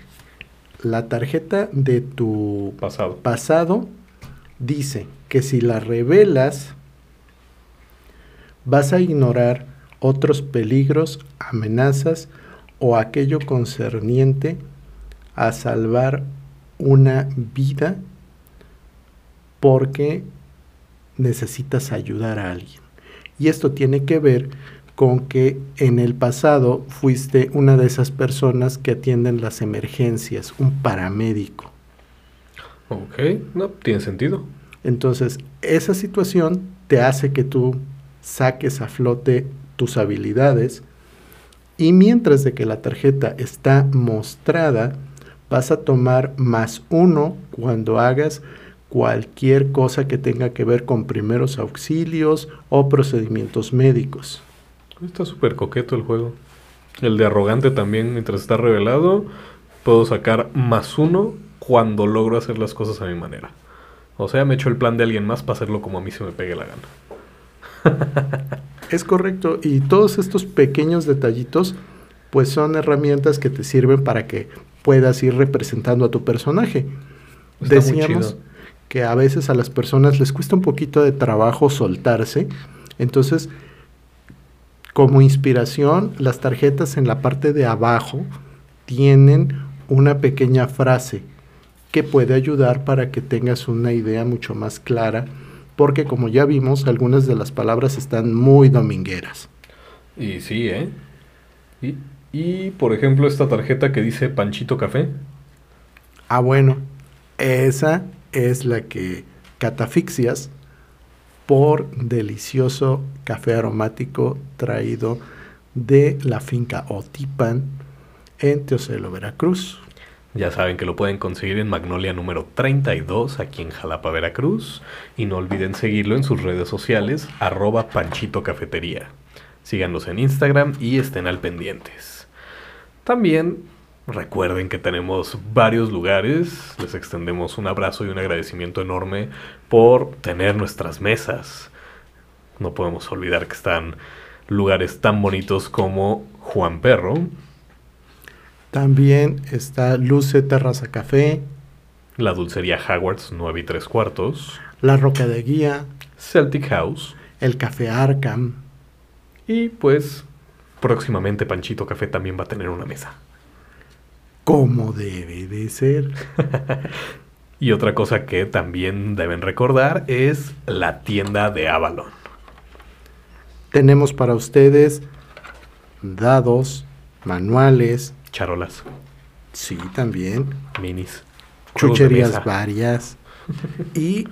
la tarjeta de tu Pasado. pasado dice que si la revelas vas a ignorar otros peligros, amenazas o aquello concerniente a salvar una vida porque necesitas ayudar a alguien. Y esto tiene que ver con que en el pasado fuiste una de esas personas que atienden las emergencias, un paramédico. Ok, no, tiene sentido. Entonces, esa situación te hace que tú saques a flote tus habilidades y mientras de que la tarjeta está mostrada, vas a tomar más uno cuando hagas cualquier cosa que tenga que ver con primeros auxilios o procedimientos médicos. Está súper coqueto el juego. El de arrogante también, mientras está revelado, puedo sacar más uno cuando logro hacer las cosas a mi manera. O sea, me echo el plan de alguien más para hacerlo como a mí se me pegue la gana. Es correcto, y todos estos pequeños detallitos, pues son herramientas que te sirven para que puedas ir representando a tu personaje. Está muy Decíamos chido. Que a veces a las personas les cuesta un poquito de trabajo soltarse, entonces como inspiración, las tarjetas en la parte de abajo tienen una pequeña frase que puede ayudar para que tengas una idea mucho más clara, porque como ya vimos, algunas de las palabras están muy domingueras. Y sí, ¿eh? Y, y, por ejemplo, esta tarjeta que dice Panchito Café. Ah, bueno, esa es la que catafixias por delicioso café aromático traído de la finca Otipan en Teocelo, Veracruz. Ya saben que lo pueden conseguir en Magnolia número 32 aquí en Jalapa, Veracruz. Y no olviden seguirlo en sus redes sociales, arroba Panchito Cafetería. Síganlos en Instagram y estén al pendientes. También recuerden que tenemos varios lugares. Les extendemos un abrazo y un agradecimiento enorme por tener nuestras mesas. No podemos olvidar que están lugares tan bonitos como Juan Perro, También está Luce Terraza Café, la dulcería Howard's 9 y 3 cuartos, La Roca de Guía, Celtic House el Café Arkham. y pues próximamente Panchito Café también va a tener una mesa. Como debe de ser. Y otra cosa que también deben recordar es la tienda de Avalon. Tenemos para ustedes dados, manuales, Charolas, sí, también, minis, chucherías varias. Y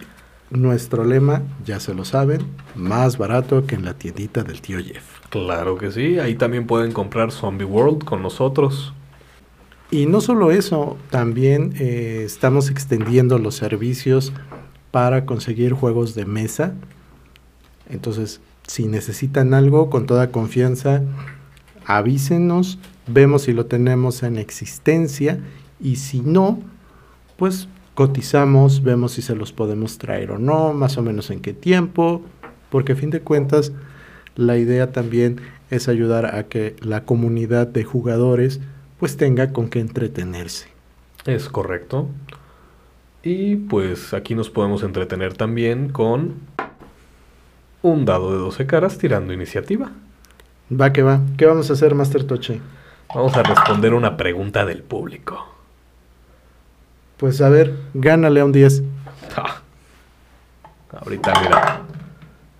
nuestro lema, ya se lo saben, más barato que en la tiendita del tío Jeff. Claro que sí, ahí también pueden comprar Zombie World con nosotros. Y no solo eso, también eh, estamos extendiendo los servicios para conseguir juegos de mesa. Entonces, si necesitan algo, con toda confianza, avísenos, vemos si lo tenemos en existencia y si no, pues cotizamos, vemos si se los podemos traer o no, más o menos en qué tiempo, porque a fin de cuentas la idea también es ayudar a que la comunidad de jugadores pues tenga con qué entretenerse. Es correcto. Y pues aquí nos podemos entretener también con un dado de 12 caras tirando iniciativa. Va que va. ¿Qué vamos a hacer, Master Toche? Vamos a responder una pregunta del público. Pues a ver, gánale a un 10. Ah. Ahorita, mira.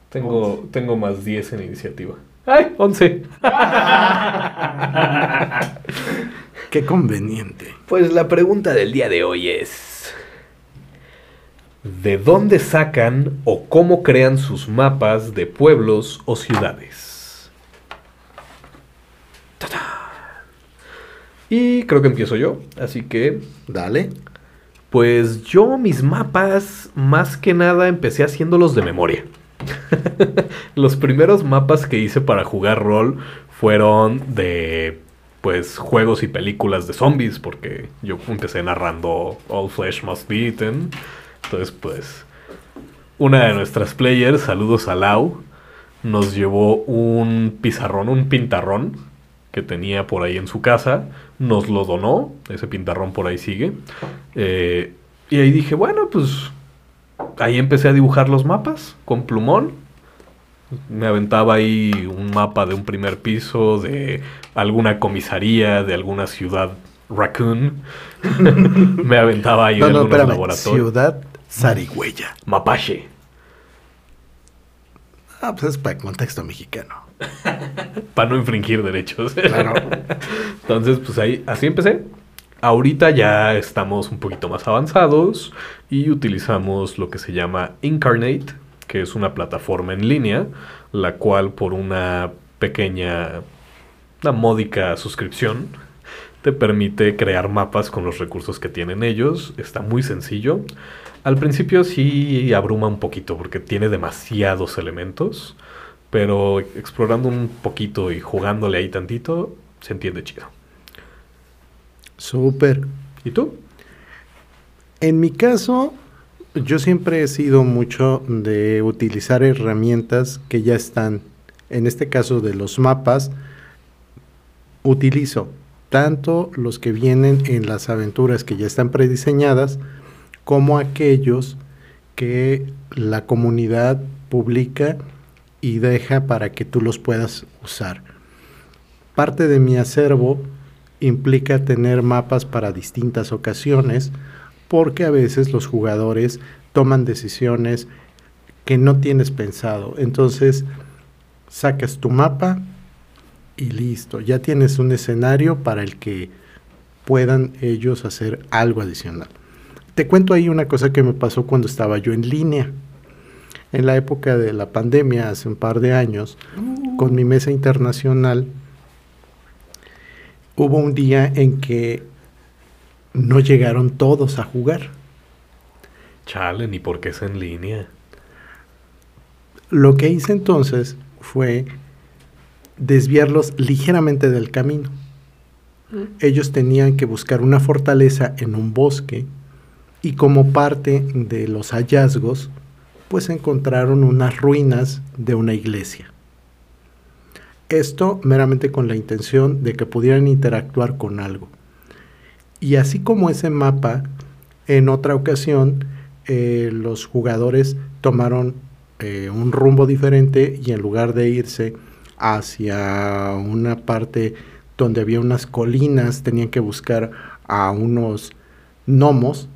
Tengo, tengo más 10 en iniciativa. ¡Ay! 11. Qué conveniente. Pues la pregunta del día de hoy es... ¿De dónde sacan o cómo crean sus mapas de pueblos o ciudades? Y creo que empiezo yo, así que Dale. Pues yo mis mapas, más que nada, empecé haciéndolos de memoria. Los primeros mapas que hice para jugar rol fueron de, pues, juegos y películas de zombies, porque yo empecé narrando All Flesh Must Be Eaten. Entonces, pues, una de nuestras players, saludos a Lau, nos llevó un pizarrón, un pintarrón que tenía por ahí en su casa, nos lo donó, ese pintarrón por ahí sigue. Eh, y ahí dije, bueno, pues ahí empecé a dibujar los mapas con plumón. Me aventaba ahí un mapa de un primer piso, de alguna comisaría, de alguna ciudad raccoon. Me aventaba ahí No, de no, algunos laboratorios. Ciudad Zarigüeya. Mapache. Ah, pues es para el contexto mexicano. Para no infringir derechos. Claro. Entonces, pues ahí, así empecé. Ahorita ya estamos un poquito más avanzados y utilizamos lo que se llama Incarnate, que es una plataforma en línea, la cual por una pequeña, una módica suscripción, te permite crear mapas con los recursos que tienen ellos. Está muy sencillo. Al principio sí abruma un poquito porque tiene demasiados elementos, pero explorando un poquito y jugándole ahí tantito, se entiende chido. Súper. ¿Y tú? En mi caso, yo siempre he sido mucho de utilizar herramientas que ya están. En este caso de los mapas, utilizo tanto los que vienen en las aventuras que ya están prediseñadas, como aquellos que la comunidad publica y deja para que tú los puedas usar. Parte de mi acervo implica tener mapas para distintas ocasiones, porque a veces los jugadores toman decisiones que no tienes pensado. Entonces, sacas tu mapa y listo, ya tienes un escenario para el que puedan ellos hacer algo adicional. Te cuento ahí una cosa que me pasó cuando estaba yo en línea. En la época de la pandemia, hace un par de años, con mi mesa internacional, hubo un día en que no llegaron todos a jugar. Chale, ni porque es en línea. Lo que hice entonces fue desviarlos ligeramente del camino. Ellos tenían que buscar una fortaleza en un bosque y como parte de los hallazgos, pues encontraron unas ruinas de una iglesia. Esto meramente con la intención de que pudieran interactuar con algo. Y así como ese mapa, en otra ocasión, eh, los jugadores tomaron eh, un rumbo diferente y en lugar de irse hacia una parte donde había unas colinas, tenían que buscar a unos gnomos,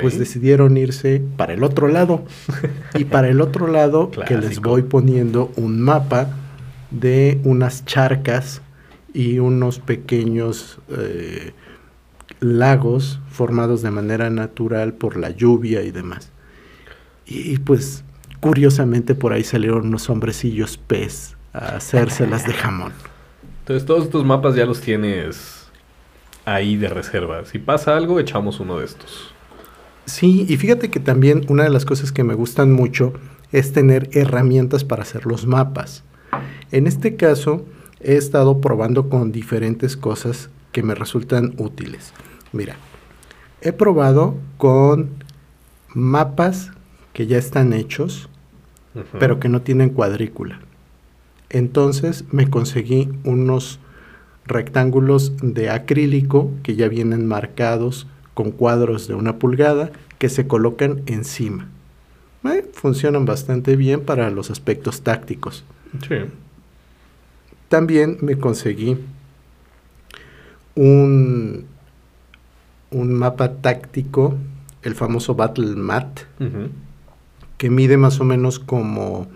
pues decidieron irse para el otro lado. y para el otro lado, que les voy poniendo un mapa de unas charcas y unos pequeños eh, lagos formados de manera natural por la lluvia y demás. Y, pues curiosamente por ahí salieron unos hombrecillos pez a hacérselas de jamón. Entonces todos estos mapas ya los tienes ahí de reserva. Si pasa algo, echamos uno de estos. Sí, y fíjate que también una de las cosas que me gustan mucho es tener herramientas para hacer los mapas. En este caso, he estado probando con diferentes cosas que me resultan útiles. Mira, he probado con mapas que ya están hechos, pero que no tienen cuadrícula. Entonces me conseguí unos rectángulos de acrílico que ya vienen marcados con cuadros de una pulgada que se colocan encima. Eh, funcionan bastante bien para los aspectos tácticos. Sí. También me conseguí un, un mapa táctico, el famoso Battle Mat, que mide más o menos como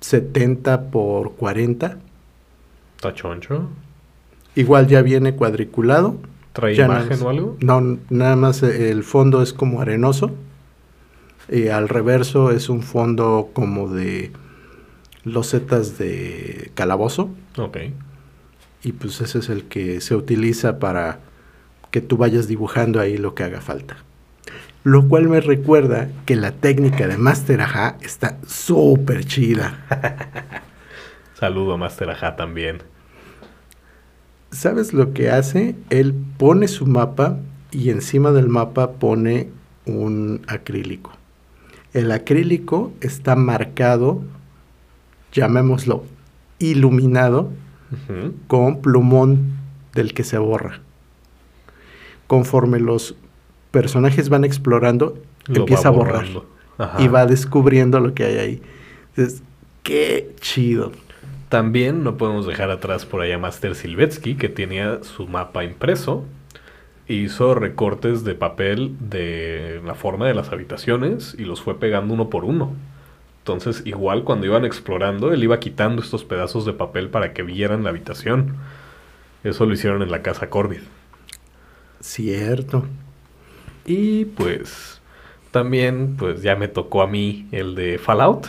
70 por 40. ¿Está choncho? Igual ya viene cuadriculado. ¿Trae Ya imagen más- o algo? No, nada más eh, el fondo es como arenoso. Y al reverso es un fondo como de losetas de calabozo. Ok. Y pues ese es el que se utiliza para que tú vayas dibujando ahí lo que haga falta. Lo cual me recuerda que la técnica de Master Aja está súper chida. Saludo a Master Aja también. ¿Sabes lo que hace? Él pone su mapa y encima del mapa pone un acrílico. El acrílico está marcado, llamémoslo iluminado, con plumón del que se borra. Conforme los personajes van explorando, Lo empieza a borrar. Ajá. y va descubriendo lo que hay ahí. Entonces, qué chido. También no podemos dejar atrás por allá a Master Silvetsky, que tenía su mapa impreso. Hizo recortes de papel de la forma de las habitaciones y los fue pegando uno por uno. Entonces, igual cuando iban explorando, él iba quitando estos pedazos de papel para que vieran la habitación. Eso lo hicieron en la casa Corbid. Cierto. Y pues también pues ya me tocó a mí el de Fallout.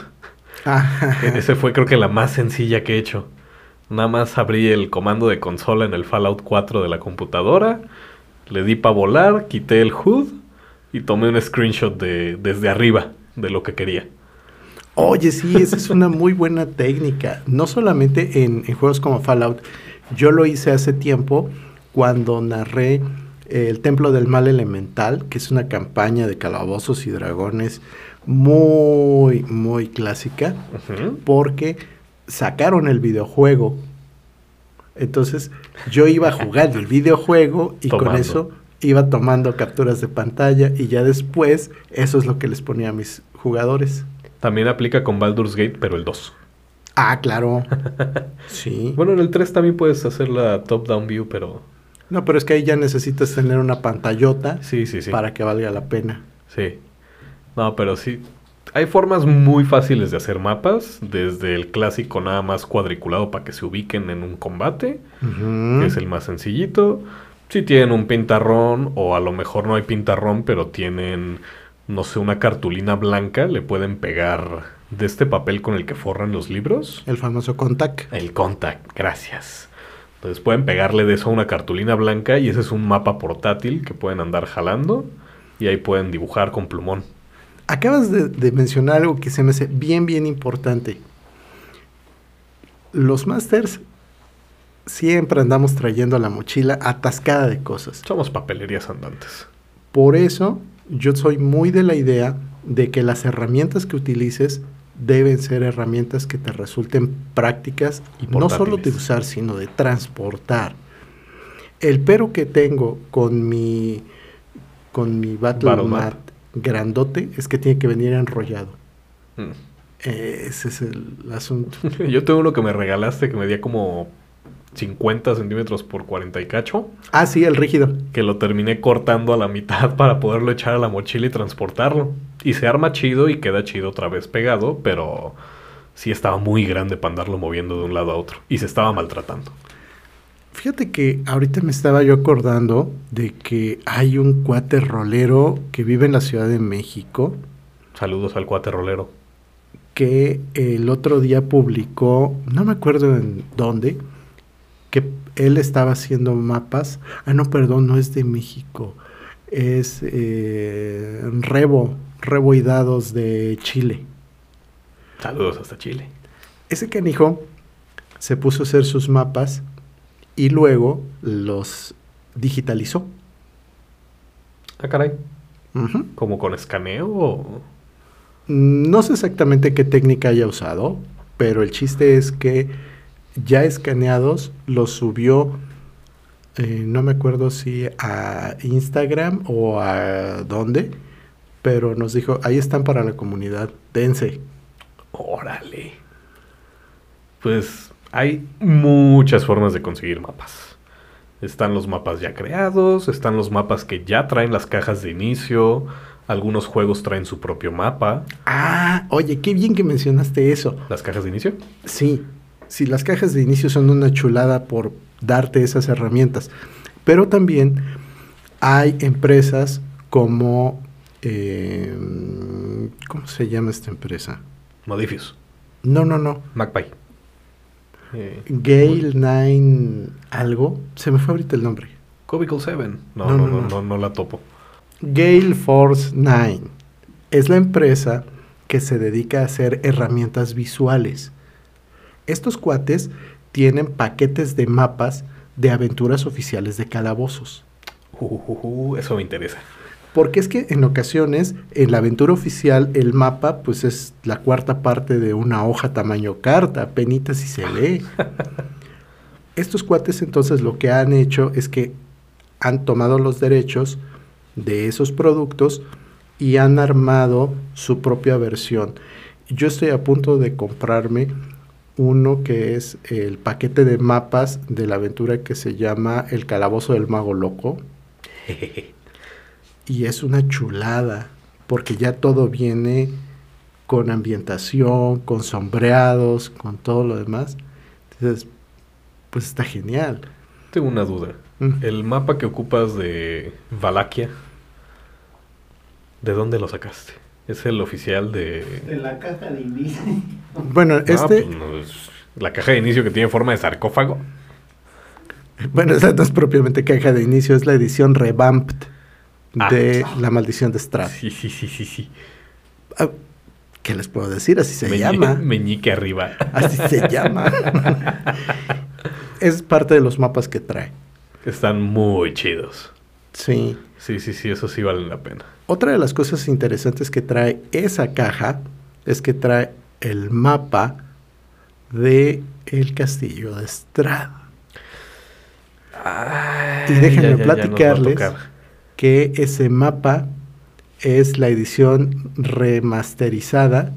Ah, Ese fue creo que la más sencilla que he hecho. Nada más abrí el comando de consola en el Fallout 4 de la computadora, le di para volar, quité el HUD y tomé un screenshot de, desde arriba de lo que quería. Oye, sí, esa es una muy buena técnica. No solamente en, en juegos como Fallout. Yo lo hice hace tiempo cuando narré eh, El Templo del Mal Elemental, que es una campaña de calabozos y dragones muy, muy clásica, porque sacaron el videojuego. Entonces yo iba jugando el videojuego y con eso iba tomando capturas de pantalla y ya después eso es lo que les ponía a mis jugadores. También aplica con Baldur's Gate, pero el 2. Ah, claro. Sí. Bueno, en el 3 también puedes hacer la top-down view, pero No, pero es que ahí ya necesitas tener una pantallota sí, sí, sí. para que valga la pena. Sí. No, pero sí. Hay formas muy fáciles de hacer mapas, desde el clásico nada más cuadriculado para que se ubiquen en un combate, que es el más sencillito. Si tienen un pintarrón, o a lo mejor no hay pintarrón, pero tienen, no sé, una cartulina blanca, le pueden pegar de este papel con el que forran los libros. El famoso contact. El contact, gracias. Entonces pueden pegarle de eso a una cartulina blanca y ese es un mapa portátil que pueden andar jalando y ahí pueden dibujar con plumón. Acabas de, de mencionar algo que se me hace bien, bien importante. Los masters siempre andamos trayendo la mochila atascada de cosas. Somos papelerías andantes. Por eso yo soy muy de la idea de que las herramientas que utilices deben ser herramientas que te resulten prácticas Y no solo de usar, sino de transportar. El pero que tengo con mi con mi Battle, Battle Mat Mat. grandote es que tiene que venir enrollado. Mm. Eh, ese es el asunto. Yo tengo uno que me regalaste que medía como 50 centímetros por 40 y cacho, Ah, sí, el rígido. que lo terminé cortando a la mitad para poderlo echar a la mochila y transportarlo. Y se arma chido y queda chido otra vez pegado, pero sí estaba muy grande para andarlo moviendo de un lado a otro. Y se estaba maltratando. Fíjate que ahorita me estaba yo acordando de que hay un cuate rolero que vive en la Ciudad de México Saludos al cuate rolero. que el otro día publicó, no me acuerdo en dónde, que él estaba haciendo mapas. Ah, no, perdón, no es de México. Es eh, Rebo, Rebo y Dados de Chile. Saludos hasta Chile. Ese canijo se puso a hacer sus mapas y luego los digitalizó. Ah, caray. ¿Como con escaneo o...? No sé exactamente qué técnica haya usado, pero el chiste es que ya escaneados los subió, eh, no me acuerdo si a Instagram o a dónde, pero nos dijo, ahí están para la comunidad, dense. Órale. Pues hay muchas formas de conseguir mapas. Están los mapas ya creados, están los mapas que ya traen las cajas de inicio, algunos juegos traen su propio mapa. Ah, oye, qué bien que mencionaste eso. ¿Las cajas de inicio? Sí, sí, las cajas de inicio son una chulada por darte esas herramientas, pero también hay empresas como, eh, ¿cómo se llama esta empresa? Modifius. No, no, no. MacPie. Eh, Gale 9 algo. Se me fue ahorita el nombre. Cubicle 7. No No, no no, no, no, no. no la topo. Gale Force 9 es la empresa que se dedica a hacer herramientas visuales. Estos cuates tienen paquetes de mapas de aventuras oficiales de calabozos. Uh, uh, uh, eso me interesa. Porque es que en ocasiones en la aventura oficial el mapa pues es la cuarta parte de una hoja tamaño carta, penitas si se lee. Estos cuates entonces lo que han hecho es que han tomado los derechos de esos productos y han armado su propia versión. Yo estoy a punto de comprarme uno que es el paquete de mapas de la aventura que se llama El Calabozo del Mago Loco. Y es una chulada, porque ya todo viene con ambientación, con sombreados, con todo lo demás. Entonces, pues está genial. Tengo una duda. Mm. El mapa que ocupas de Valaquia, ¿de dónde lo sacaste? ¿Es el oficial de...? De la caja de inicio. Bueno, este, pues no, es la caja de inicio que tiene forma de sarcófago. bueno, esa no es propiamente caja de inicio, es la edición revamped Ah. de La Maldición de Strahd. Sí, sí, sí, sí, sí. Ah, ¿Qué les puedo decir? Así se llama. Meñique arriba. Así se llama. es parte de los mapas que trae. Están muy chidos. Sí. Sí, sí, sí, eso sí valen la pena. Otra de las cosas interesantes que trae esa caja es que trae el mapa de el castillo de Strahd. Y déjenme platicarles que ese mapa es la edición remasterizada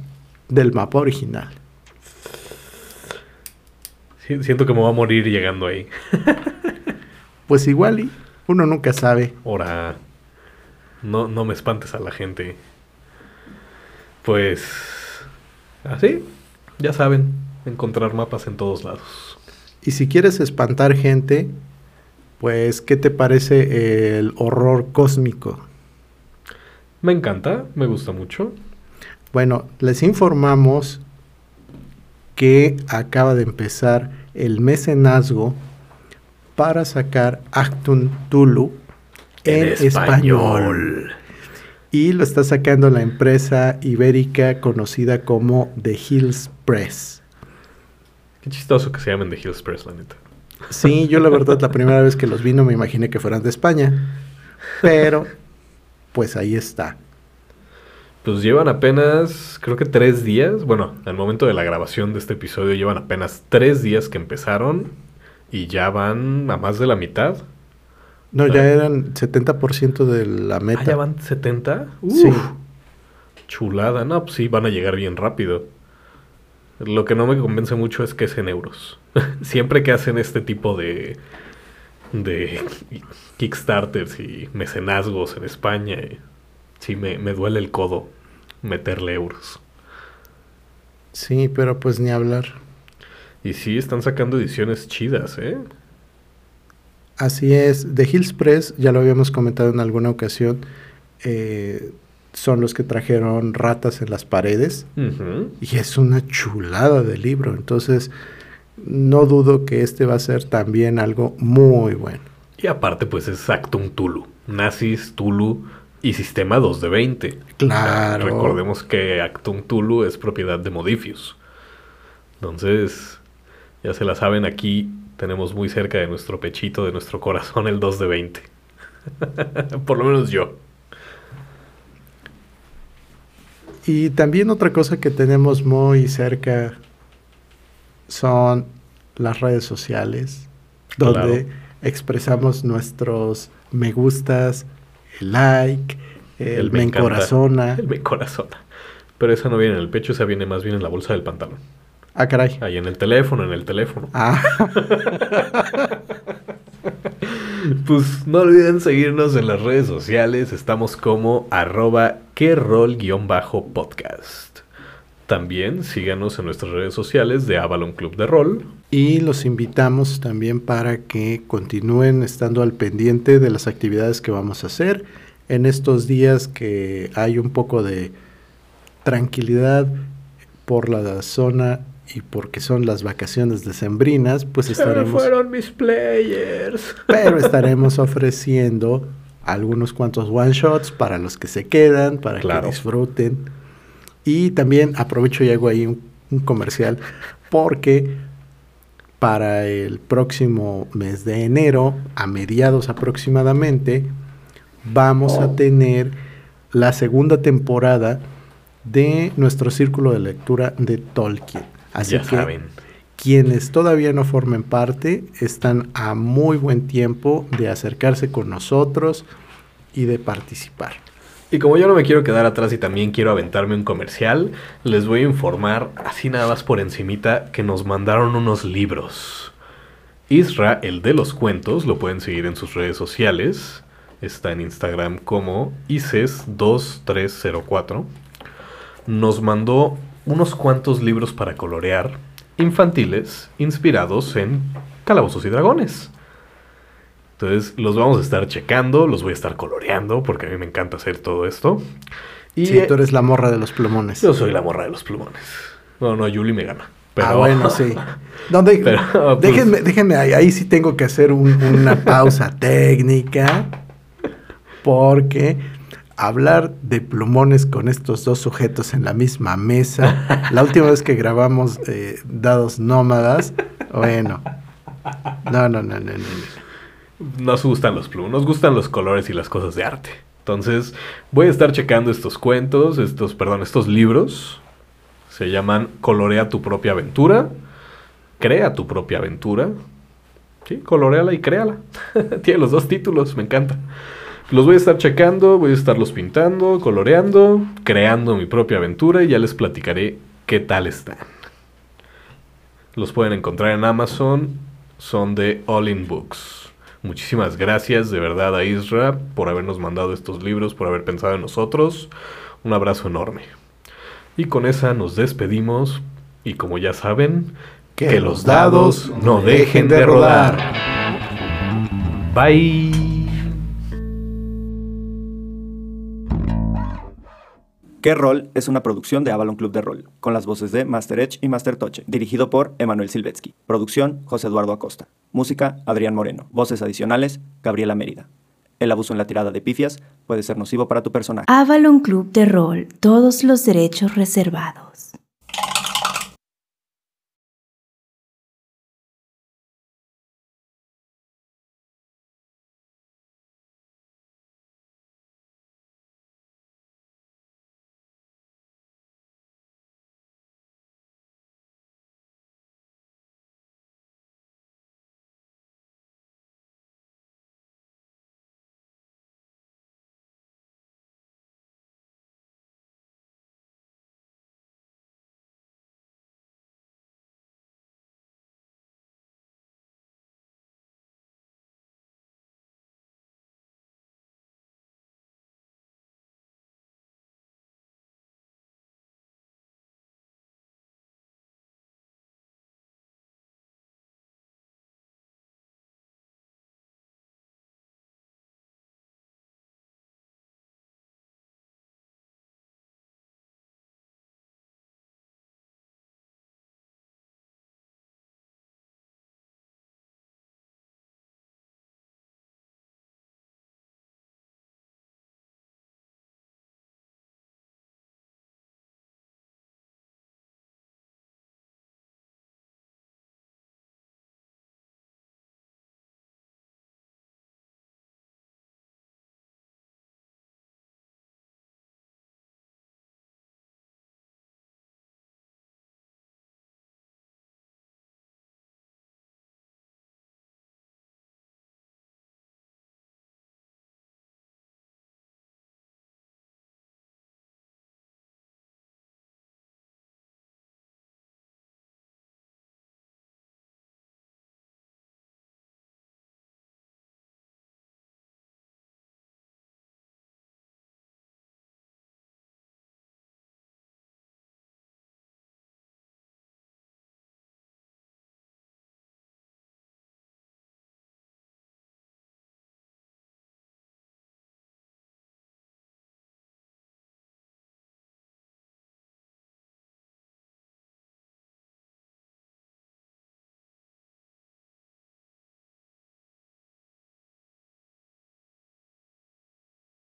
del mapa original. siento que me voy a morir llegando ahí. Pues igual y uno nunca sabe. Ahora, no, no me espantes a la gente. Pues, así, ya saben, encontrar mapas en todos lados. Y si quieres espantar gente, pues ¿qué te parece el horror cósmico? Me encanta, me gusta mucho. Bueno, les informamos que acaba de empezar el mecenazgo para sacar Actum Tulu en, español. Y lo está sacando la empresa ibérica conocida como The Hills Press. Qué chistoso que se llamen The Hills Press, la neta. Sí, yo la verdad la primera vez que los vi no me imaginé que fueran de España. Pero, pues ahí está. Pues llevan apenas, creo que tres días. Bueno, al momento de la grabación de este episodio llevan apenas tres días que empezaron y ya van a más de la mitad. No, ya eran 70% de la Ah, meta. ya van 70. Sí. Uf, Chulada. No, pues sí, van a llegar bien rápido. Lo que no me convence mucho es que es en euros. Siempre que hacen este tipo de, de Kickstarters y mecenazgos en España, eh, sí me, me duele el codo meterle euros. Sí, pero pues ni hablar. Y sí, están sacando ediciones chidas, ¿eh? Así es, The Hills Press, ya lo habíamos comentado en alguna ocasión, eh, son los que trajeron ratas en las paredes y es una chulada de libro, entonces no dudo que este va a ser también algo muy bueno. Y aparte, pues es Actum Tulu. Nazis, Tulu y sistema 2 de 20. Claro. Recordemos que Actum Tulu es propiedad de Modifius. Entonces, Ya se la saben, aquí tenemos muy cerca de nuestro pechito, de nuestro corazón, el 2 de 20. Por lo menos yo. Y también otra cosa que tenemos muy cerca son las redes sociales, donde Claro. expresamos nuestros me gustas, el like, el, me encanta. encorazona. El me corazona. Pero esa no viene en el pecho, esa viene más bien en la bolsa del pantalón. Ah, caray. Ahí en el teléfono, en el teléfono. Ah, Pues no olviden seguirnos en las redes sociales. Estamos como arroba que bajo podcast. También síganos en nuestras redes sociales de Avalon Club de Rol. y los invitamos también para que continúen estando al pendiente de las actividades que vamos a hacer en estos días que hay un poco de tranquilidad por la zona y porque son las vacaciones decembrinas, pues estaremos fueron mis players. pero estaremos ofreciendo algunos cuantos one shots para los que se quedan, para Claro. que disfruten. Y también aprovecho y hago ahí un, un comercial porque para el próximo mes de enero, a mediados aproximadamente, vamos a tener la segunda temporada de nuestro círculo de lectura de Tolkien. Así ya que saben. quienes todavía no formen parte están a muy buen tiempo de acercarse con nosotros y de participar. Y como yo no me quiero quedar atrás y también quiero aventarme un comercial, les voy a informar, así nada más por encimita, que nos mandaron unos libros. Isra, el de los cuentos, lo pueden seguir en sus redes sociales. Está en Instagram como Ises2304. Nos mandó unos cuantos libros para colorear infantiles inspirados en Calabozos y Dragones. Entonces los vamos a estar checando, los voy a estar coloreando porque a mí me encanta hacer todo esto. Y sí, tú eres la morra de los plumones. yo soy la morra de los plumones. No, no, Yuli me gana. Pero, Ah, bueno, sí. No, de- Pero, pues- déjenme, déjenme ahí, ahí sí tengo que hacer un- una pausa técnica. Porque hablar de plumones con estos dos sujetos en la misma mesa, la última vez que grabamos eh, Dados Nómadas, bueno. No, no, no, no, no. no. Nos gustan los plumones, nos gustan los colores y las cosas de arte. Entonces, voy a estar checando estos cuentos, estos, perdón, estos libros. Se llaman Colorea tu propia aventura. Crea tu propia aventura. Sí, coloreala y créala. Tiene los dos títulos, me encanta. Los voy a estar checando, voy a estarlos pintando, coloreando, creando mi propia aventura y ya les platicaré qué tal están. Los pueden encontrar en Amazon, son de All In Books. Muchísimas gracias de verdad a Isra por habernos mandado estos libros, por haber pensado en nosotros. Un abrazo enorme. Y con esa nos despedimos y como ya saben, que, los dados no dejen de rodar. Bye. ¿Qué rol? Es una producción de Avalon Club de Rol, con las voces de Master Edge y Master Toche, dirigido por Emanuel Silvetsky. Producción, José Eduardo Acosta. Música, Adrián Moreno. Voces adicionales, Gabriela Mérida. El abuso en la tirada de pifias puede ser nocivo para tu personaje. Avalon Club de Rol, todos los derechos reservados.